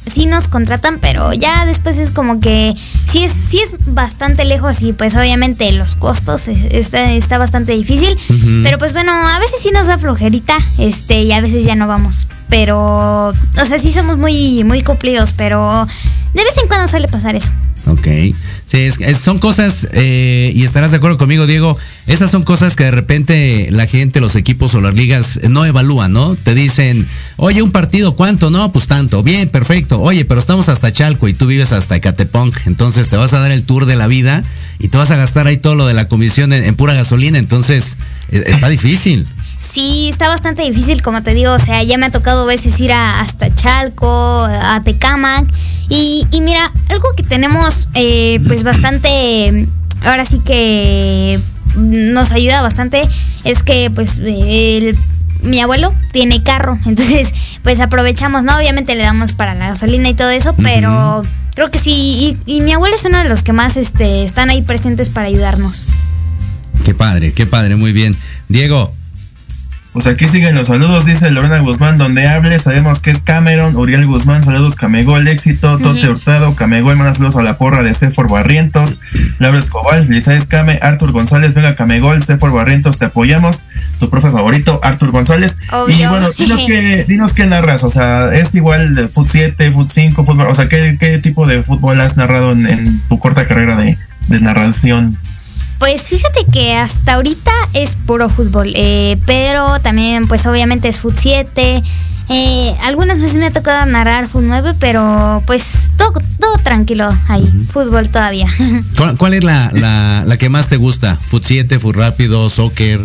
sí nos contratan, pero ya después es como que sí es, sí es bastante lejos y pues obviamente los costos es- está, está bastante difícil. Pero pues bueno, a veces sí nos da flojerita, este, y a veces ya no vamos. Pero, o sea, sí somos muy, muy cumplidos, pero de vez en cuando suele pasar eso. Ok. Sí, es- es- son cosas, eh, y estarás de acuerdo conmigo, Diego, esas son cosas que de repente la gente, los equipos o las ligas no evalúan, ¿no? Te dicen, oye, un partido, ¿cuánto? No, pues tanto. Bien, perfecto. Oye, pero estamos hasta Chalco y tú vives hasta Ecatepunk. Entonces te vas a dar el tour de la vida y te vas a gastar ahí todo lo de la comisión en, en pura gasolina. Entonces, eh, está difícil. Sí, está bastante difícil, como te digo, o sea, ya me ha tocado a veces ir a, hasta Chalco, a Tecamac, y, y mira, algo que tenemos eh, pues bastante, ahora sí que nos ayuda bastante, es que pues el- mi abuelo tiene carro, *laughs* entonces pues aprovechamos, ¿no? Obviamente le damos para la gasolina y todo eso, pero creo que sí, y, y mi abuelo es uno de los que más este, están ahí presentes para ayudarnos. Qué padre, qué padre, muy bien. Diego, Pues aquí siguen los saludos, dice Lorena Guzmán, donde hable, sabemos que es Cameron, Uriel Guzmán, saludos Camegol, éxito, Tote Hurtado, Camegol, mandas saludos a la porra de Cefor Barrientos, Laura Escobar, Lizaes Came, Artur González, venga Camegol, Cefor Barrientos, te apoyamos, tu profe favorito, Artur González, Obvio. y bueno, dinos qué, dinos qué narras, o sea, es igual de Foot 7, Foot 5, fútbol, o sea, ¿qué, qué tipo de fútbol has narrado en, en tu corta carrera de, de narración? Pues fíjate que hasta ahorita es puro fútbol, eh, pero también pues obviamente es fut 7, Eh, algunas veces me ha tocado narrar fútbol 9, pero pues todo, todo tranquilo ahí, fútbol todavía. *laughs* ¿Cuál, cuál es la, la, la que más te gusta? ¿Foot 7, Foot rápido, soccer?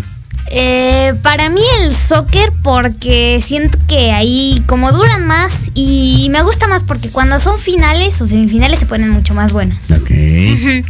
Eh, para mí el soccer porque siento que ahí como duran más y me gusta más porque cuando son finales o semifinales se ponen mucho más buenas. Ok. Ujú.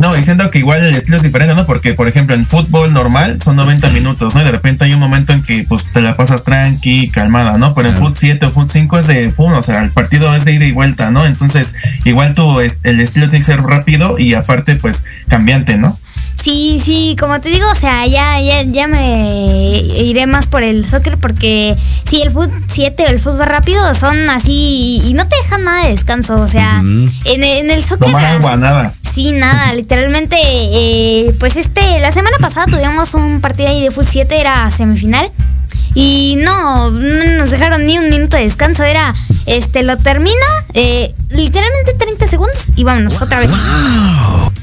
No, y siento que igual el estilo es diferente, ¿no? Porque, por ejemplo, en fútbol normal son 90 minutos, ¿no? Y de repente hay un momento en que pues te la pasas tranqui, calmada, ¿no? Pero en Claro. fut 7 o fut 5 es de pum, o sea, el partido es de ida y vuelta, ¿no? Entonces, igual es- el estilo tiene que ser rápido y aparte, pues, cambiante, ¿no? Sí, sí, como te digo, o sea, ya, ya, ya me iré más por el soccer porque sí, el fútbol 7 o el fútbol rápido son así y no te dejan nada de descanso, o sea, en, en el soccer... Tomar agua, nada. Sí, nada, *laughs* literalmente, eh, pues este, la semana pasada tuvimos un partido ahí de fútbol 7, era semifinal. Y no, no nos dejaron ni un minuto de descanso, era, este, lo termina, eh, literalmente 30 segundos y vámonos otra vez.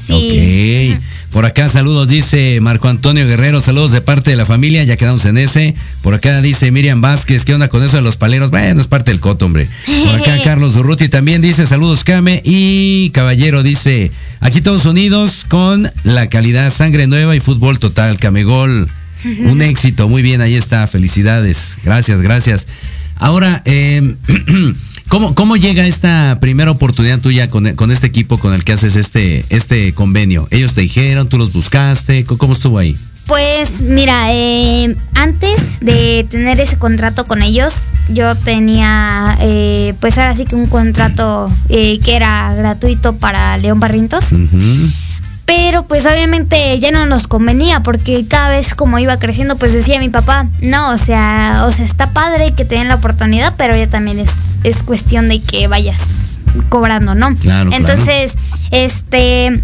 Sí. Ok. Por acá saludos, dice Marco Antonio Guerrero, saludos de parte de la familia, ya quedamos en ese. Por acá dice Miriam Vázquez, ¿qué onda con eso de los paleros? Bueno, es parte del coto, hombre. Por acá *laughs* Carlos Urruti también dice saludos Kame y Caballero dice, aquí todos unidos con la calidad sangre nueva y fútbol total, Camegol. *laughs* Un éxito, muy bien, ahí está, felicidades. Gracias, gracias. Ahora, eh, *clears throat* ¿cómo, ¿cómo llega esta primera oportunidad tuya con, con este equipo con el que haces este, este convenio? ¿Ellos te dijeron, tú los buscaste? ¿Cómo, cómo estuvo ahí? Pues mira, eh, antes de tener ese contrato con ellos, yo tenía, eh, pues ahora sí que un contrato eh, que era gratuito para León Barrientos. Ujú. Pero pues obviamente ya no nos convenía porque cada vez como iba creciendo pues decía mi papá, no, o sea, o sea, está padre que te den la oportunidad, pero ya también es, es cuestión de que vayas cobrando, ¿no? Claro, claro. Entonces, este,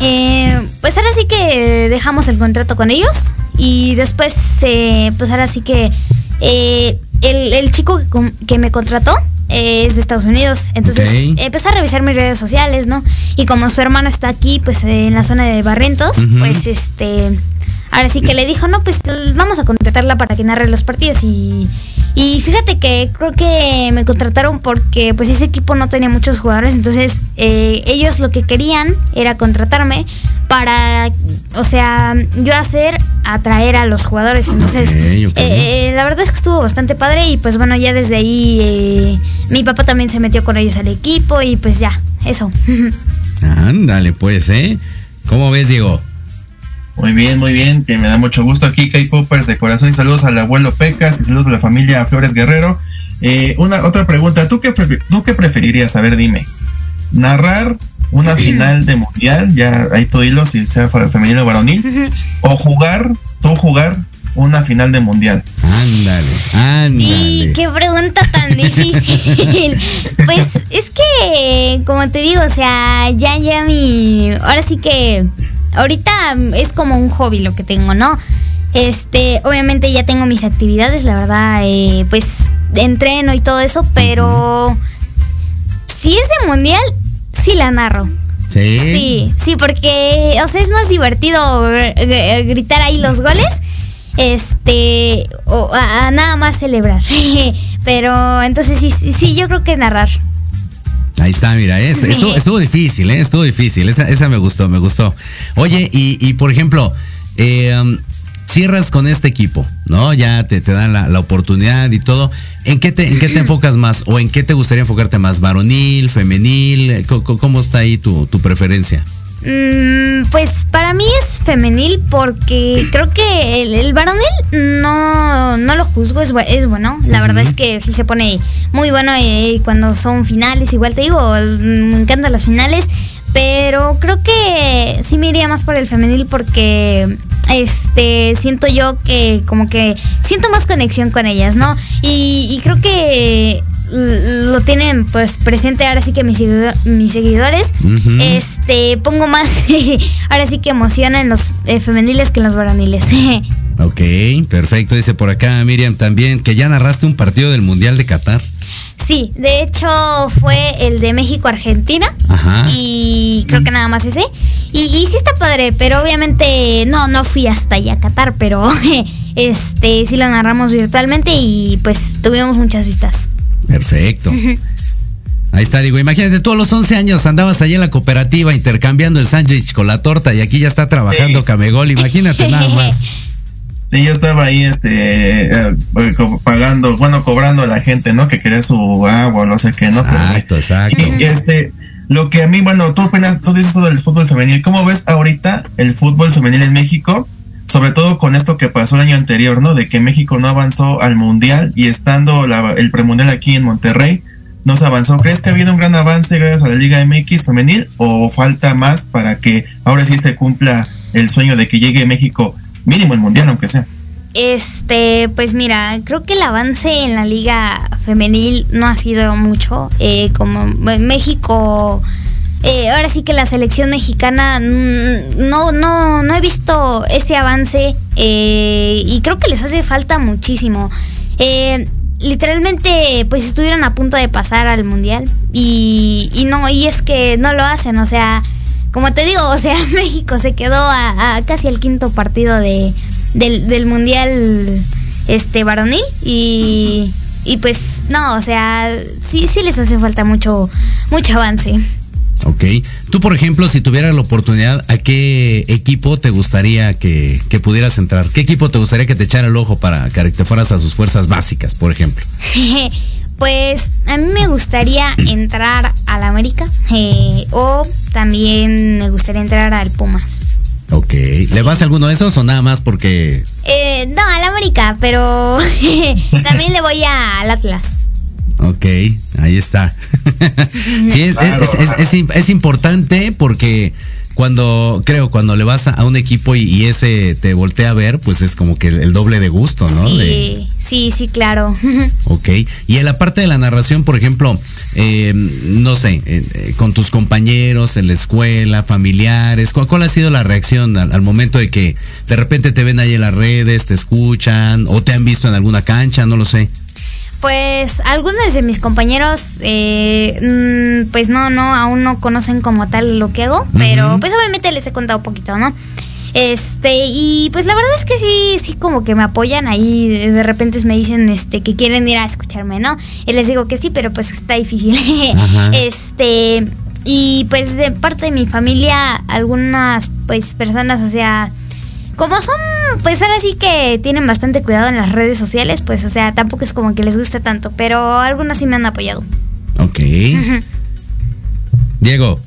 eh, pues ahora sí que dejamos el contrato con ellos y después, eh, pues ahora sí que eh, el, el chico que, que me contrató es de Estados Unidos. Entonces empecé a revisar mis redes sociales, ¿no? Y como su hermana está aquí, pues eh, en la zona de Barrentos, Ujú. pues este. Ahora sí que le dijo, no, pues vamos a contratarla para que narre los partidos y. Y fíjate que creo que me contrataron porque pues ese equipo no tenía muchos jugadores, entonces eh, ellos lo que querían era contratarme para, o sea, yo hacer atraer a los jugadores. Entonces, ok. eh, la verdad es que estuvo bastante padre y pues bueno, ya desde ahí eh, mi papá también se metió con ellos al equipo y pues ya, eso. *laughs* Ándale, pues, ¿eh? ¿Cómo ves, Diego? Muy bien, muy bien, que me da mucho gusto aquí, K-Poppers de corazón y saludos al abuelo Pecas y saludos a la familia Flores Guerrero. Eh, una otra pregunta, ¿tú qué, ¿tú qué preferirías? A ver, dime. ¿Narrar una final de mundial, ya ahí tú hilo, si sea fe- femenino o varonil? ¿O jugar, tú jugar una final de mundial? Ándale, ándale. Y qué pregunta tan *laughs* difícil. pues es que, como te digo, o sea, ya, ya mi. Ahora sí que. Ahorita es como un hobby lo que tengo, ¿no? Este, obviamente ya tengo mis actividades, la verdad, eh, pues entreno y todo eso, pero si es de mundial, sí la narro. ¿Sí? Sí, sí, porque, o sea, es más divertido gr- gr- gritar ahí los goles, este, o a, a nada más celebrar. *laughs* Pero entonces sí, sí, sí, yo creo que narrar. Ahí está, mira, este- estuvo, estuvo difícil, ¿eh? Estuvo difícil. Esa, esa me gustó, me gustó. Oye, y, y por ejemplo, eh, um, cierras con este equipo, ¿no? Ya te, te dan la, la oportunidad y todo. ¿En qué, te, ¿En qué te enfocas más? ¿O en qué te gustaría enfocarte más? ¿Varonil, femenil? ¿Cómo, cómo está ahí tu, tu preferencia? Mm, pues para mí es femenil porque creo que el, el varonil no, no lo juzgo, es bueno. La verdad es que sí se pone muy bueno eh, cuando son finales. Igual te digo, mm, me encantan las finales. Pero creo que sí me iría más por el femenil porque este siento yo que como que siento más conexión con ellas, ¿no? Y, y creo que lo tienen pues presente ahora sí que mis, mis seguidores. Este, pongo más, *laughs* ahora sí que emoción en los eh, femeniles que en los varoniles. *laughs* Ok, perfecto. Dice por acá Miriam también que ya narraste un partido del Mundial de Qatar. Sí, de hecho fue el de México-Argentina. Ajá. Y creo que nada más ese. Y, y sí está padre, pero obviamente no, no fui hasta allá a Qatar, pero *laughs* este sí lo narramos virtualmente y pues tuvimos muchas vistas. Perfecto. Ahí está, digo, imagínate, tú a los 11 años andabas allí en la cooperativa intercambiando el sándwich con la torta y aquí ya está trabajando Sí. Camegol, imagínate nada *laughs* más. Sí, yo estaba ahí, este, eh, co- pagando, bueno, cobrando a la gente, ¿no? Que quería su agua, no sé qué, ¿no? Exacto, exacto. y, este, lo que a mí, bueno, tú apenas, tú dices eso del fútbol femenil. ¿Cómo ves ahorita el fútbol femenil en México? Sobre todo con esto que pasó el año anterior, ¿no? De que México no avanzó al mundial y estando la- el premundial aquí en Monterrey, no se avanzó. ¿Crees que ha habido un gran avance gracias a la Liga MX femenil o falta más para que ahora sí se cumpla el sueño de que llegue México mínimo el mundial, aunque sea? Este, pues mira, creo que el avance en la liga femenil no ha sido mucho. Eh, como México, eh, ahora sí que la selección mexicana mm, no, no, no he visto ese avance eh, y creo que les hace falta muchísimo. Eh, literalmente, pues estuvieron a punto de pasar al mundial y, y no, y es que no lo hacen, o sea, como te digo, o sea, *laughs* México se quedó a, a casi el quinto partido de, del, del mundial este varonil y, y pues no, o sea, sí, sí les hace falta mucho, mucho avance. Ok. Tú, por ejemplo, si tuvieras la oportunidad, ¿a qué equipo te gustaría que, que pudieras entrar? ¿Qué equipo te gustaría que te echara el ojo para que te fueras a sus fuerzas básicas, por ejemplo? *laughs* Pues a mí me gustaría entrar al América eh, o también me gustaría entrar al Pumas. Ok. ¿Le vas a alguno de esos o nada más porque... Eh, no, al América, pero *laughs* también le voy a- al Atlas. Ok, ahí está. *laughs* sí, es, Claro. es, es- es im- es importante porque cuando, creo, cuando le vas a, a un equipo y, y ese te voltea a ver, pues es como que el, el doble de gusto, ¿no? De- Sí, sí, sí, claro. *laughs* Ok. Y en la parte de la narración, por ejemplo, eh, no sé, eh, eh, con tus compañeros en la escuela, familiares, ¿cuál, cuál ha sido la reacción al, al momento de que de repente te ven ahí en las redes, te escuchan o te han visto en alguna cancha? No lo sé. Pues algunos de mis compañeros, eh, mm, pues no, no, aún no conocen como tal lo que hago, pero pues obviamente les he contado un poquito, ¿no? Este, y pues la verdad es que sí, sí como que me apoyan ahí, de de repente me dicen este que quieren ir a escucharme, ¿no? Y les digo que sí, pero pues está difícil. Ajá. *laughs* Este, y pues de parte de mi familia, algunas pues personas, o sea, como son, pues ahora sí que tienen bastante cuidado en las redes sociales, pues o sea, tampoco es como que les guste tanto, pero algunas sí me han apoyado. Ok. Diego.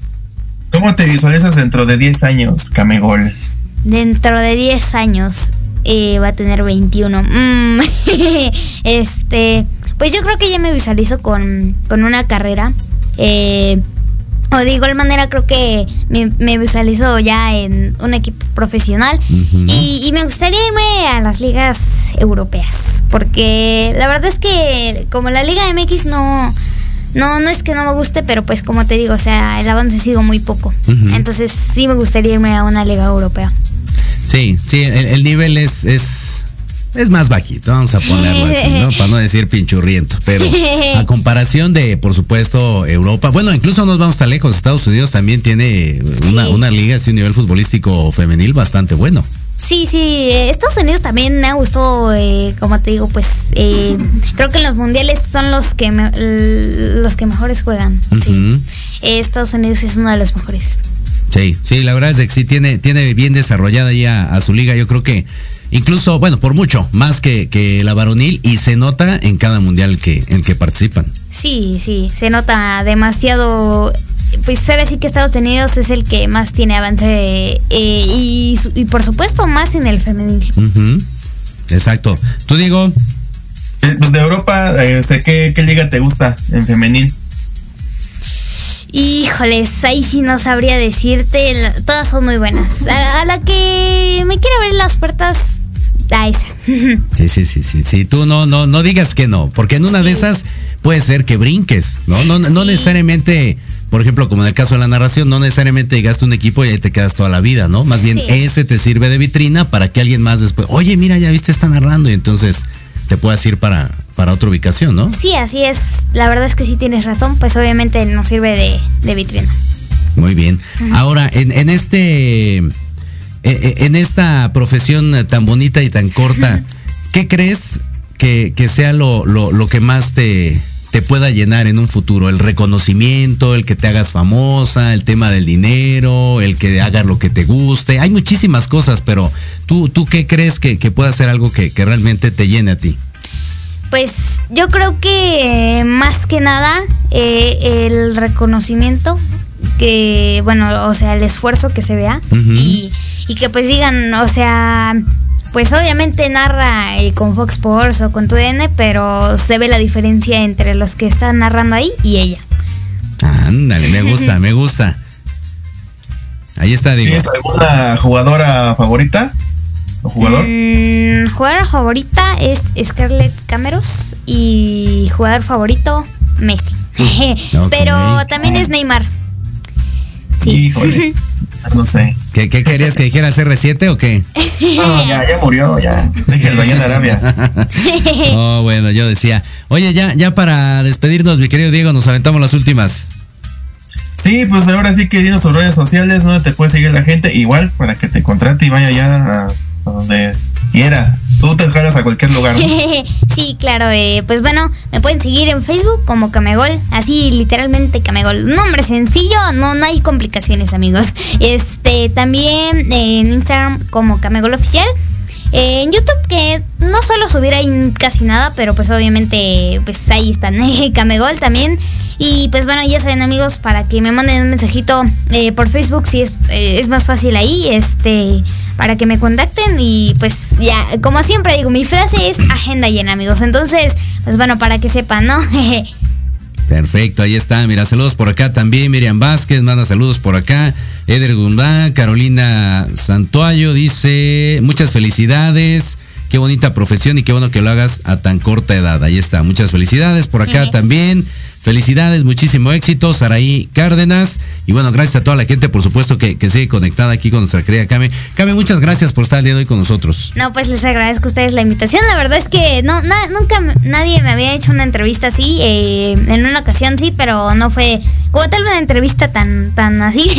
¿Cómo te visualizas dentro de 10 años, Camegol? Dentro de 10 años eh, va a tener 21. Mm, *laughs* este, pues yo creo que ya me visualizo con, con una carrera. Eh, o de igual manera creo que me, me visualizo ya en un equipo profesional. Y, y me gustaría irme a las ligas europeas. Porque la verdad es que como la Liga MX no... No, no es que no me guste, pero pues como te digo, o sea, el avance ha sido muy poco. Entonces sí me gustaría irme a una liga europea. Sí, sí, el, el nivel es, es, es más bajito, vamos a ponerlo así, ¿no? Para no decir pinchurriento, pero a *laughs* comparación de, por supuesto, Europa, bueno, incluso nos vamos tan lejos, Estados Unidos también tiene una, Sí. una liga, así un nivel futbolístico femenil bastante bueno. Sí, sí, eh, Estados Unidos también me ha gustado, eh, como te digo, pues eh, creo que en los mundiales son los que me- los que mejores juegan. sí. Eh, Estados Unidos es uno de los mejores. Sí, sí, la verdad es que sí tiene, tiene bien desarrollada ya a su liga. Yo creo que incluso, bueno, por mucho, más que, que la varonil, y se nota en cada mundial que, en que participan. Sí, sí, se nota demasiado. Pues ahora sí que Estados Unidos es el que más tiene avance eh, y, por supuesto más en el femenil. Exacto. Tú digo, Eh, Pues de Europa, este, ¿qué, ¿qué liga te gusta en femenil? Híjoles, ahí sí no sabría decirte. Todas son muy buenas. A, a la que me quiere abrir las puertas, esa. *laughs* Sí, sí, sí, sí, sí. Tú no, no, no digas que no, porque en una de esas puede ser que brinques, ¿no? No, no Sí. necesariamente, por ejemplo, como en el caso de la narración, no necesariamente llegaste a un equipo y ahí te quedas toda la vida, ¿no? Más bien Sí. ese te sirve de vitrina para que alguien más después, oye, mira, ya viste, está narrando y entonces te puedas ir para, para otra ubicación, ¿no? Sí, así es. La verdad es que sí tienes razón, pues obviamente nos sirve de, de vitrina. Muy bien. Ahora, en, en este, en esta profesión tan bonita y tan corta, *laughs* ¿qué crees que, que sea lo, lo, lo que más te, te pueda llenar en un futuro? El reconocimiento, el que te hagas famosa, el tema del dinero, el que hagas lo que te guste. Hay muchísimas cosas, pero ¿tú, tú qué crees que, que pueda ser algo que, que realmente te llene a ti? Pues yo creo que eh, más que nada eh, el reconocimiento, que bueno, o sea, el esfuerzo que se vea y, y que pues digan, o sea, pues obviamente narra eh, con Fox Sports o con TUDN, pero se ve la diferencia entre los que están narrando ahí y ella. Ándale, me gusta, *laughs* me gusta. Ahí está, digo. ¿Tienes alguna jugadora favorita? ¿O jugador? Mm, jugador favorita es Scarlett Cameros y jugador favorito Messi. *laughs* Pero también es Neymar. Sí. Híjole, *laughs* no sé. ¿Qué, qué querías que dijera CR7 o qué? No, ya, ya murió, ya. Déjenlo allá en Arabia. *laughs* Oh, bueno, yo decía. Oye, ya, ya para despedirnos, mi querido Diego, nos aventamos las últimas. Sí, pues ahora sí que dinos tus redes sociales, ¿no? Te puede seguir la gente, igual, para que te contrate y vaya ya a, a donde quiera. Tú te jalas a cualquier lugar. ¿no? *laughs* sí, claro. eh, pues bueno, me pueden seguir en Facebook como Camegol, así literalmente Camegol. Nombre sencillo, no, no hay complicaciones, amigos. *laughs* Este, también en Instagram como Camegol Oficial. Eh, en YouTube que no suelo subir ahí casi nada, pero pues obviamente pues ahí están, *laughs* Camegol también. Y pues bueno, ya saben amigos, para que me manden un mensajito eh, por Facebook, si es, eh, es más fácil ahí, este, para que me contacten y pues ya, como siempre digo, mi frase es agenda llena amigos, entonces pues bueno, para que sepan, ¿no? *laughs* Perfecto, ahí está. Mira, saludos por acá también. Miriam Vázquez manda saludos por acá. Eder Gundá, Carolina Santuayo dice: Muchas felicidades. Qué bonita profesión y qué bueno que lo hagas a tan corta edad. Ahí está, muchas felicidades. Por acá también. Felicidades, muchísimo éxito, Saraí Cárdenas. Y bueno, gracias a toda la gente, por supuesto, que, que sigue conectada aquí con nuestra querida Came. Came, muchas gracias por estar el día de hoy con nosotros. No, pues les agradezco a ustedes la invitación. La verdad es que no, na- nunca nadie me había hecho una entrevista así. eh, en una ocasión sí, pero no fue como tal una entrevista tan, tan así.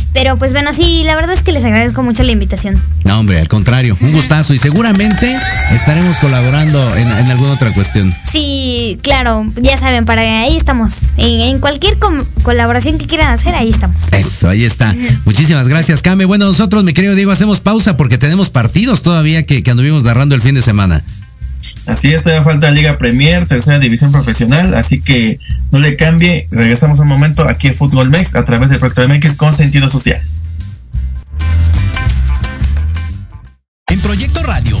*laughs* pero pues bueno, sí, la verdad es que les agradezco mucho la invitación. No, hombre, al contrario, un gustazo y seguramente estaremos colaborando en, en alguna otra cuestión. Sí, claro, ya saben, para ahí estamos. En, en cualquier com- colaboración que quieran hacer, ahí estamos. Eso, ahí está. Muchísimas gracias, Came. Bueno, nosotros, mi querido Diego, hacemos pausa porque tenemos partidos todavía que, que anduvimos narrando el fin de semana. Así es, todavía falta Liga Premier, tercera división profesional, así que no le cambie. Regresamos un momento aquí en Fútbol Mex a través del Proyecto MX con sentido social. En Proyecto Radio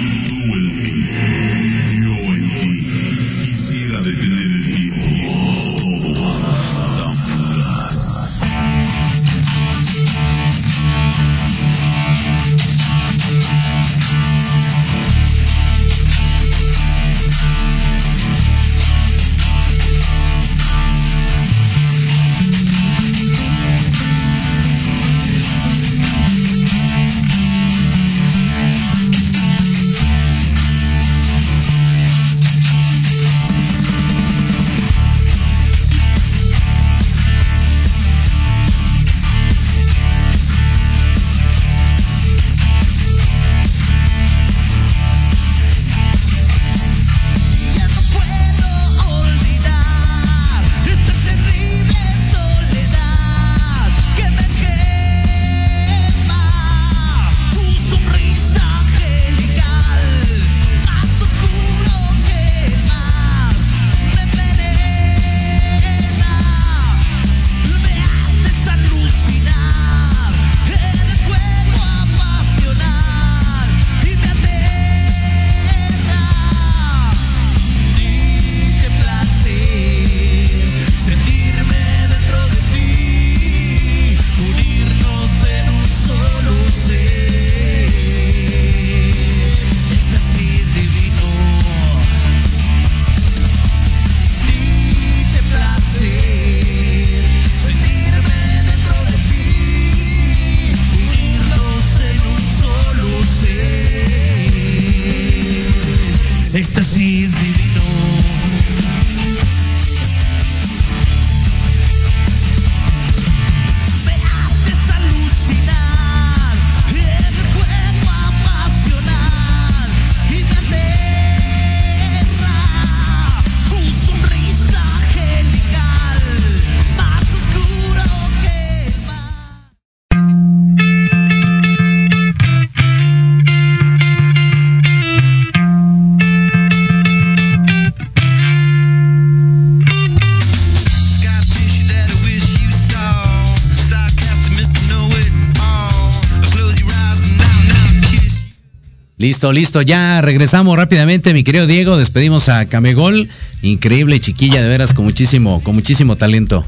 Listo, listo, ya regresamos rápidamente, mi querido Diego, despedimos a Camegol, increíble chiquilla de veras con muchísimo, con muchísimo talento.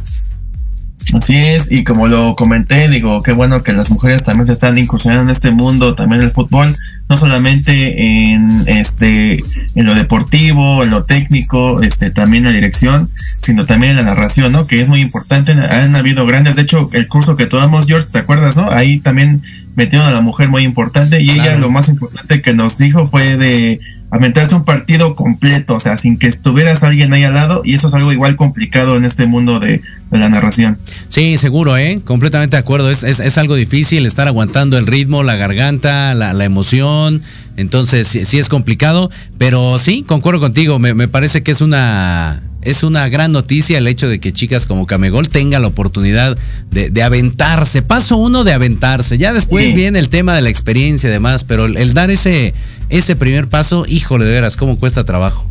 Así es, y como lo comenté, digo, qué bueno que las mujeres también se están incursionando en este mundo, también el fútbol, no solamente en este, en lo deportivo, en lo técnico, este, también en la dirección, sino también en la narración, ¿no? Que es muy importante, han habido grandes, de hecho, el curso que tomamos, George, ¿te acuerdas, no? Ahí también metieron a la mujer muy importante, y ella lo más importante que nos dijo fue de aventarse un partido completo, o sea, sin que estuvieras alguien ahí al lado, y eso es algo igual complicado en este mundo de, la narración. Sí, seguro, ¿eh? Completamente de acuerdo. Es, es, algo difícil estar aguantando el ritmo, la garganta, la emoción. Entonces, sí, sí es complicado. Pero sí, concuerdo contigo. Me, me parece que es una. Es una gran noticia el hecho de que chicas como Camegol tengan la oportunidad de, de aventarse. Paso uno de aventarse. Ya después Sí. viene el tema de la experiencia y demás. Pero el, el dar ese, ese primer paso, híjole, de veras, cómo cuesta trabajo.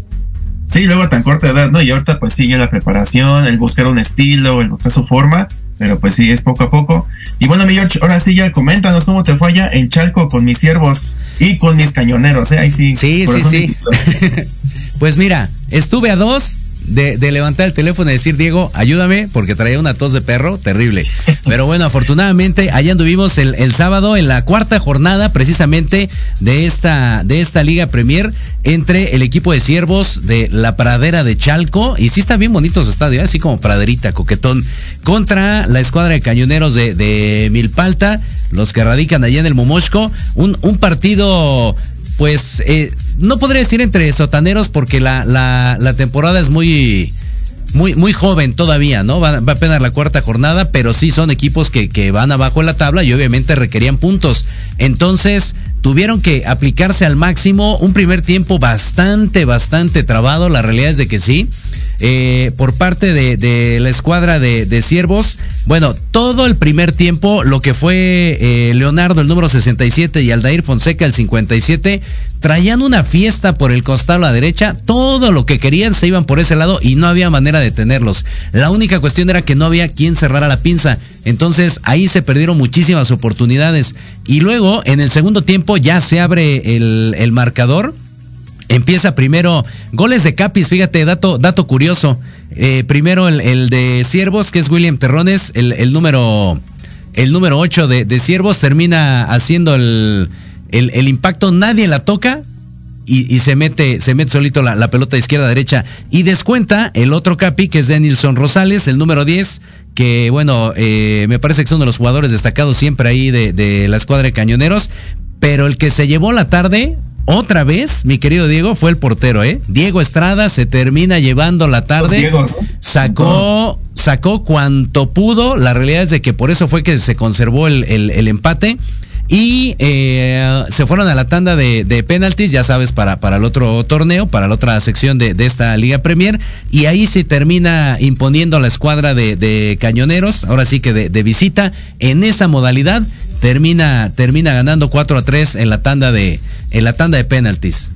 Sí, luego tan corta edad, ¿no? Y ahorita pues sigue la preparación, el buscar un estilo, el buscar su forma, pero pues sí, es poco a poco. Y bueno, mi George, ahora sí ya coméntanos cómo te fue allá en Chalco con mis siervos y con mis cañoneros, ¿eh? Ahí sí. Sí, sí, sí. *laughs* Pues mira, estuve a dos de, de levantar el teléfono y decir, Diego, ayúdame, porque traía una tos de perro terrible. *laughs* Pero bueno, afortunadamente, allá anduvimos el, el sábado en la cuarta jornada precisamente de esta, de esta Liga Premier entre el equipo de siervos de la pradera de Chalco, y sí está bien bonito su estadio, ¿eh? así como praderita, coquetón, contra la escuadra de cañoneros de, de Milpalta, los que radican allá en el Momoshko. Un, un partido pues eh, no podría decir entre sotaneros porque la, la, la temporada es muy, muy, muy joven todavía, ¿no? Va, va apenas la cuarta jornada, pero sí son equipos que, que van abajo en la tabla y obviamente requerían puntos. Entonces tuvieron que aplicarse al máximo un primer tiempo bastante, bastante trabado. La realidad es de que sí. Eh, por parte de, la escuadra de, de siervos, bueno, todo el primer tiempo, lo que fue eh, Leonardo, el número 67, y Aldair Fonseca, el 57, traían una fiesta por el costado a la derecha, todo lo que querían se iban por ese lado y no había manera de tenerlos. La única cuestión era que no había quien cerrara la pinza, entonces ahí se perdieron muchísimas oportunidades. Y luego, en el segundo tiempo, ya se abre el, el marcador. Empieza primero goles de Capis, fíjate, dato, dato curioso. Eh, primero el, el de Siervos, que es William Terrones, el, el número el número 8 de, de Siervos, termina haciendo el, el, impacto, nadie la toca. Y, y se mete, se mete solito la, la pelota izquierda derecha. Y descuenta el otro capi, que es Denilson Rosales, el número 10, que bueno, eh, me parece que son de los jugadores destacados siempre ahí de, de la escuadra de cañoneros. Pero el que se llevó la tarde, otra vez, mi querido Diego, fue el portero, ¿eh? Diego Estrada se termina llevando la tarde. Sacó, sacó cuanto pudo. La realidad es de que por eso fue que se conservó el, el- el empate. Y eh, se fueron a la tanda de, de penaltis, ya sabes, para, para el otro torneo, para la otra sección de, esta Liga Premier. Y ahí se termina imponiendo la escuadra de, cañoneros, ahora sí que de, de visita, en esa modalidad. Termina, termina ganando 4 a 3 en la tanda de, en la tanda de penaltis.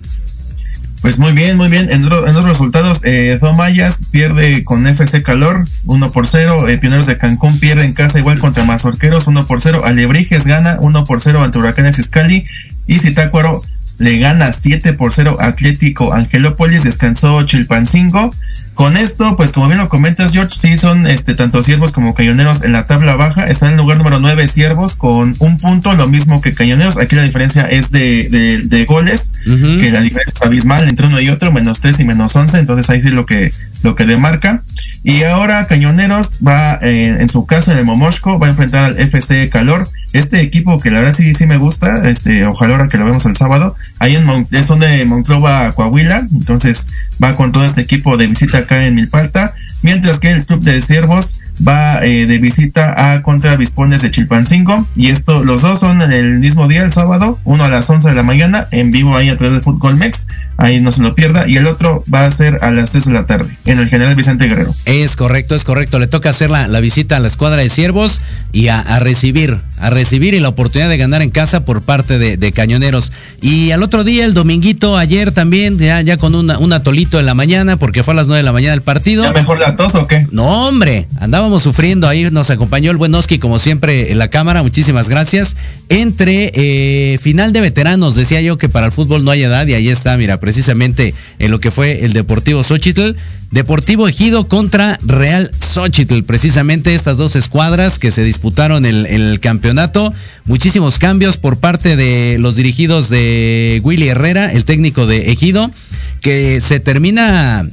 Pues muy bien, muy bien. En, en otros resultados, eh, Mayas pierde con FC Calor 1 por 0. Eh, Pioneros de Cancún pierde en casa igual contra Mazorqueros 1 por 0. Alebrijes gana 1 por 0 ante Huracanes Fiscali. Y Zitácuaro le gana 7 por 0 Atlético Angelópolis. Descansó Chilpancingo. Con esto, pues como bien lo comentas, George, sí son este tanto siervos como cañoneros en la tabla baja. Están en el lugar número 9 siervos con un punto, lo mismo que cañoneros. Aquí la diferencia es de, de, de goles, que la diferencia es abismal entre uno y otro, menos 3 y menos 11. Entonces ahí sí lo que lo que demarca. Y ahora Cañoneros va eh, en su casa en el Momoshko, va a enfrentar al FC Calor. Este equipo que la verdad sí, sí me gusta, este, ojalá ahora que lo vemos el sábado, ahí en Mon- es donde Monclova, Coahuila, entonces va con todo este equipo de visita acá en Milpalta, mientras que el Club de Ciervos va eh, de visita a contra Vispones de Chilpancingo y esto los dos son en el mismo día el sábado uno a las 11 de la mañana en vivo ahí a través de Fútbol Mex ahí no se lo pierda y el otro va a ser a las 3 de la tarde en el General Vicente Guerrero Es correcto, es correcto. Le toca hacer la, la visita a la escuadra de siervos y a, a recibir, a recibir y la oportunidad de ganar en casa por parte de, de Cañoneros. Y al otro día, el dominguito, ayer también, ya, ya con una, un atolito en la mañana, porque fue a las 9 de la mañana el partido. ¿Ya mejor la tos o qué? No, hombre, andábamos sufriendo ahí, nos acompañó el buen Oski, como siempre, en la cámara, muchísimas gracias. Entre eh, final de veteranos, decía yo que para el fútbol no hay edad, y ahí está, mira, precisamente en lo que fue el Deportivo Xochitl. Deportivo Ejido contra Real Xochitl, precisamente estas dos escuadras que se disputaron el, campeonato. Muchísimos cambios por parte de los dirigidos de Willy Herrera, el técnico de Ejido, que se termina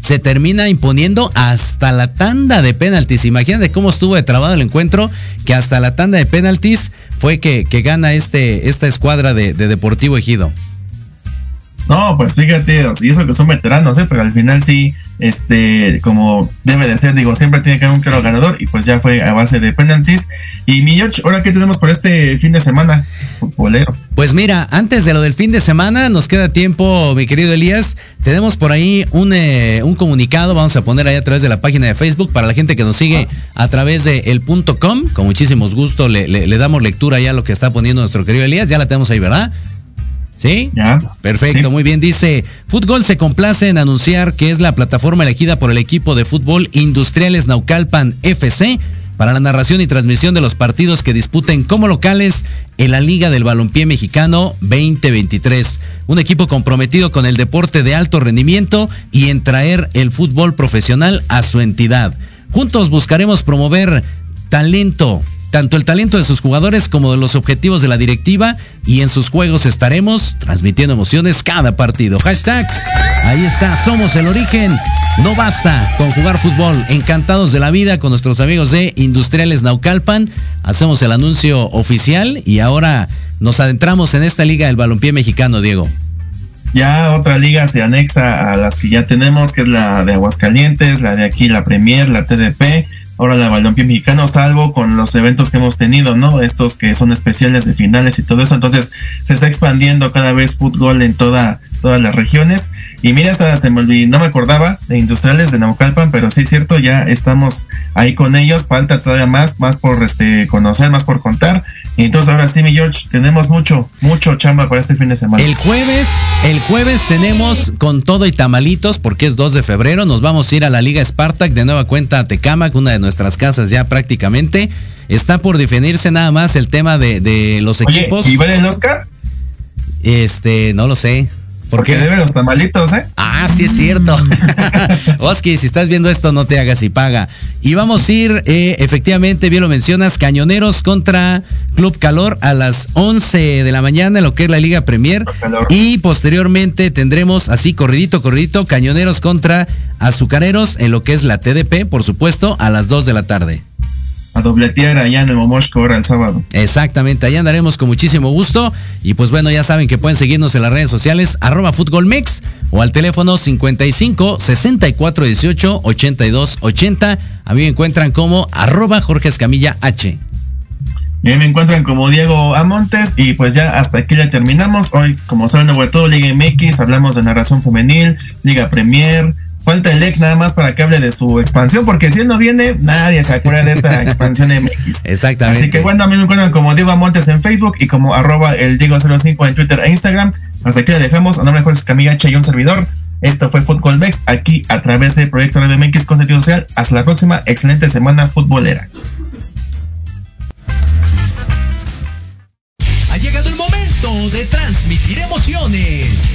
se termina imponiendo hasta la tanda de penaltis. Imagínate cómo estuvo de trabado el encuentro, que hasta la tanda de penaltis fue que, que gana este, esta escuadra de, de Deportivo Ejido. No, pues fíjate, y eso que son veteranos, ¿eh? pero al final sí, este, como debe de ser, digo, siempre tiene que haber un claro ganador y pues ya fue a base de penaltis. Y mi George, ahora qué tenemos por este fin de semana, futbolero. Pues mira, antes de lo del fin de semana, nos queda tiempo, mi querido Elías. Tenemos por ahí un, eh, un comunicado, vamos a poner ahí a través de la página de Facebook para la gente que nos sigue a través de el punto com. Con muchísimos gusto le, le- le damos lectura ya a lo que está poniendo nuestro querido Elías. Ya la tenemos ahí, ¿verdad? ¿Sí? Ya. Perfecto, Sí. muy bien. Dice, Fútbol se complace en anunciar que es la plataforma elegida por el equipo de fútbol Industriales Naucalpan FC para la narración y transmisión de los partidos que disputen como locales en la Liga del Balompié Mexicano 2023. Un equipo comprometido con el deporte de alto rendimiento y en traer el fútbol profesional a su entidad. Juntos buscaremos promover talento, tanto el talento de sus jugadores como de los objetivos de la directiva y en sus juegos estaremos transmitiendo emociones cada partido. Hashtag, ahí está, somos el origen. No basta con jugar fútbol, encantados de la vida con nuestros amigos de Industriales Naucalpan. Hacemos el anuncio oficial y ahora nos adentramos en esta liga del balompié mexicano, Diego. Ya otra liga se anexa a las que ya tenemos, que es la de Aguascalientes, la de aquí, la Premier, la TDP, ahora la Balompié Mexicano, salvo con los eventos que hemos tenido, ¿no? Estos que son especiales de finales y todo eso. Entonces se está expandiendo cada vez fútbol en toda, todas las regiones. Y mira, hasta se me olvidó, no me acordaba de Industriales de Naucalpan, pero sí es cierto, ya estamos ahí con ellos. Falta todavía más, más por este conocer, más por contar. Y entonces ahora sí, mi George, tenemos mucho, mucho chamba para este fin de semana. El jueves, el jueves tenemos con todo y tamalitos, porque es 2 de febrero, nos vamos a ir a la Liga Spartak de nueva cuenta a Tecamac, una de nuestras casas ya prácticamente. Está por definirse nada más el tema de, de los Oye, equipos. ¿y el Oscar? Este, no lo sé. ¿Por Porque debe los tamalitos, ¿eh? Ah, sí es cierto. *laughs* Oski, si estás viendo esto, no te hagas y paga. Y vamos a ir, eh, efectivamente, bien lo mencionas, Cañoneros contra Club Calor a las 11 de la mañana en lo que es la Liga Premier. Y posteriormente tendremos, así corridito, corridito, Cañoneros contra Azucareros en lo que es la TDP, por supuesto, a las 2 de la tarde. A dobletear allá en el Momoshko ahora el sábado. Exactamente, ahí andaremos con muchísimo gusto. Y pues bueno, ya saben que pueden seguirnos en las redes sociales, arroba futbolmex o al teléfono 55 64 18 82 80. A mí me encuentran como arroba Jorge Escamilla H. Y me encuentran como Diego Amontes y pues ya hasta aquí ya terminamos. Hoy, como saben, sobre todo Liga MX, hablamos de narración femenil, Liga Premier. Falta el EC nada más para que hable de su expansión, porque si él no viene, nadie se acuerda de esta *laughs* expansión MX. Exactamente. Así que bueno, a mí me encuentran como Diego Amontes en Facebook y como arroba el Diego05 en Twitter e Instagram. Hasta aquí le dejamos a nombre de Jorge Escamilla H y un servidor. Esto fue Fútbol Mex, aquí a través de Proyecto Radio MX con sentido social. Hasta la próxima, excelente semana futbolera. Ha llegado el momento de transmitir emociones.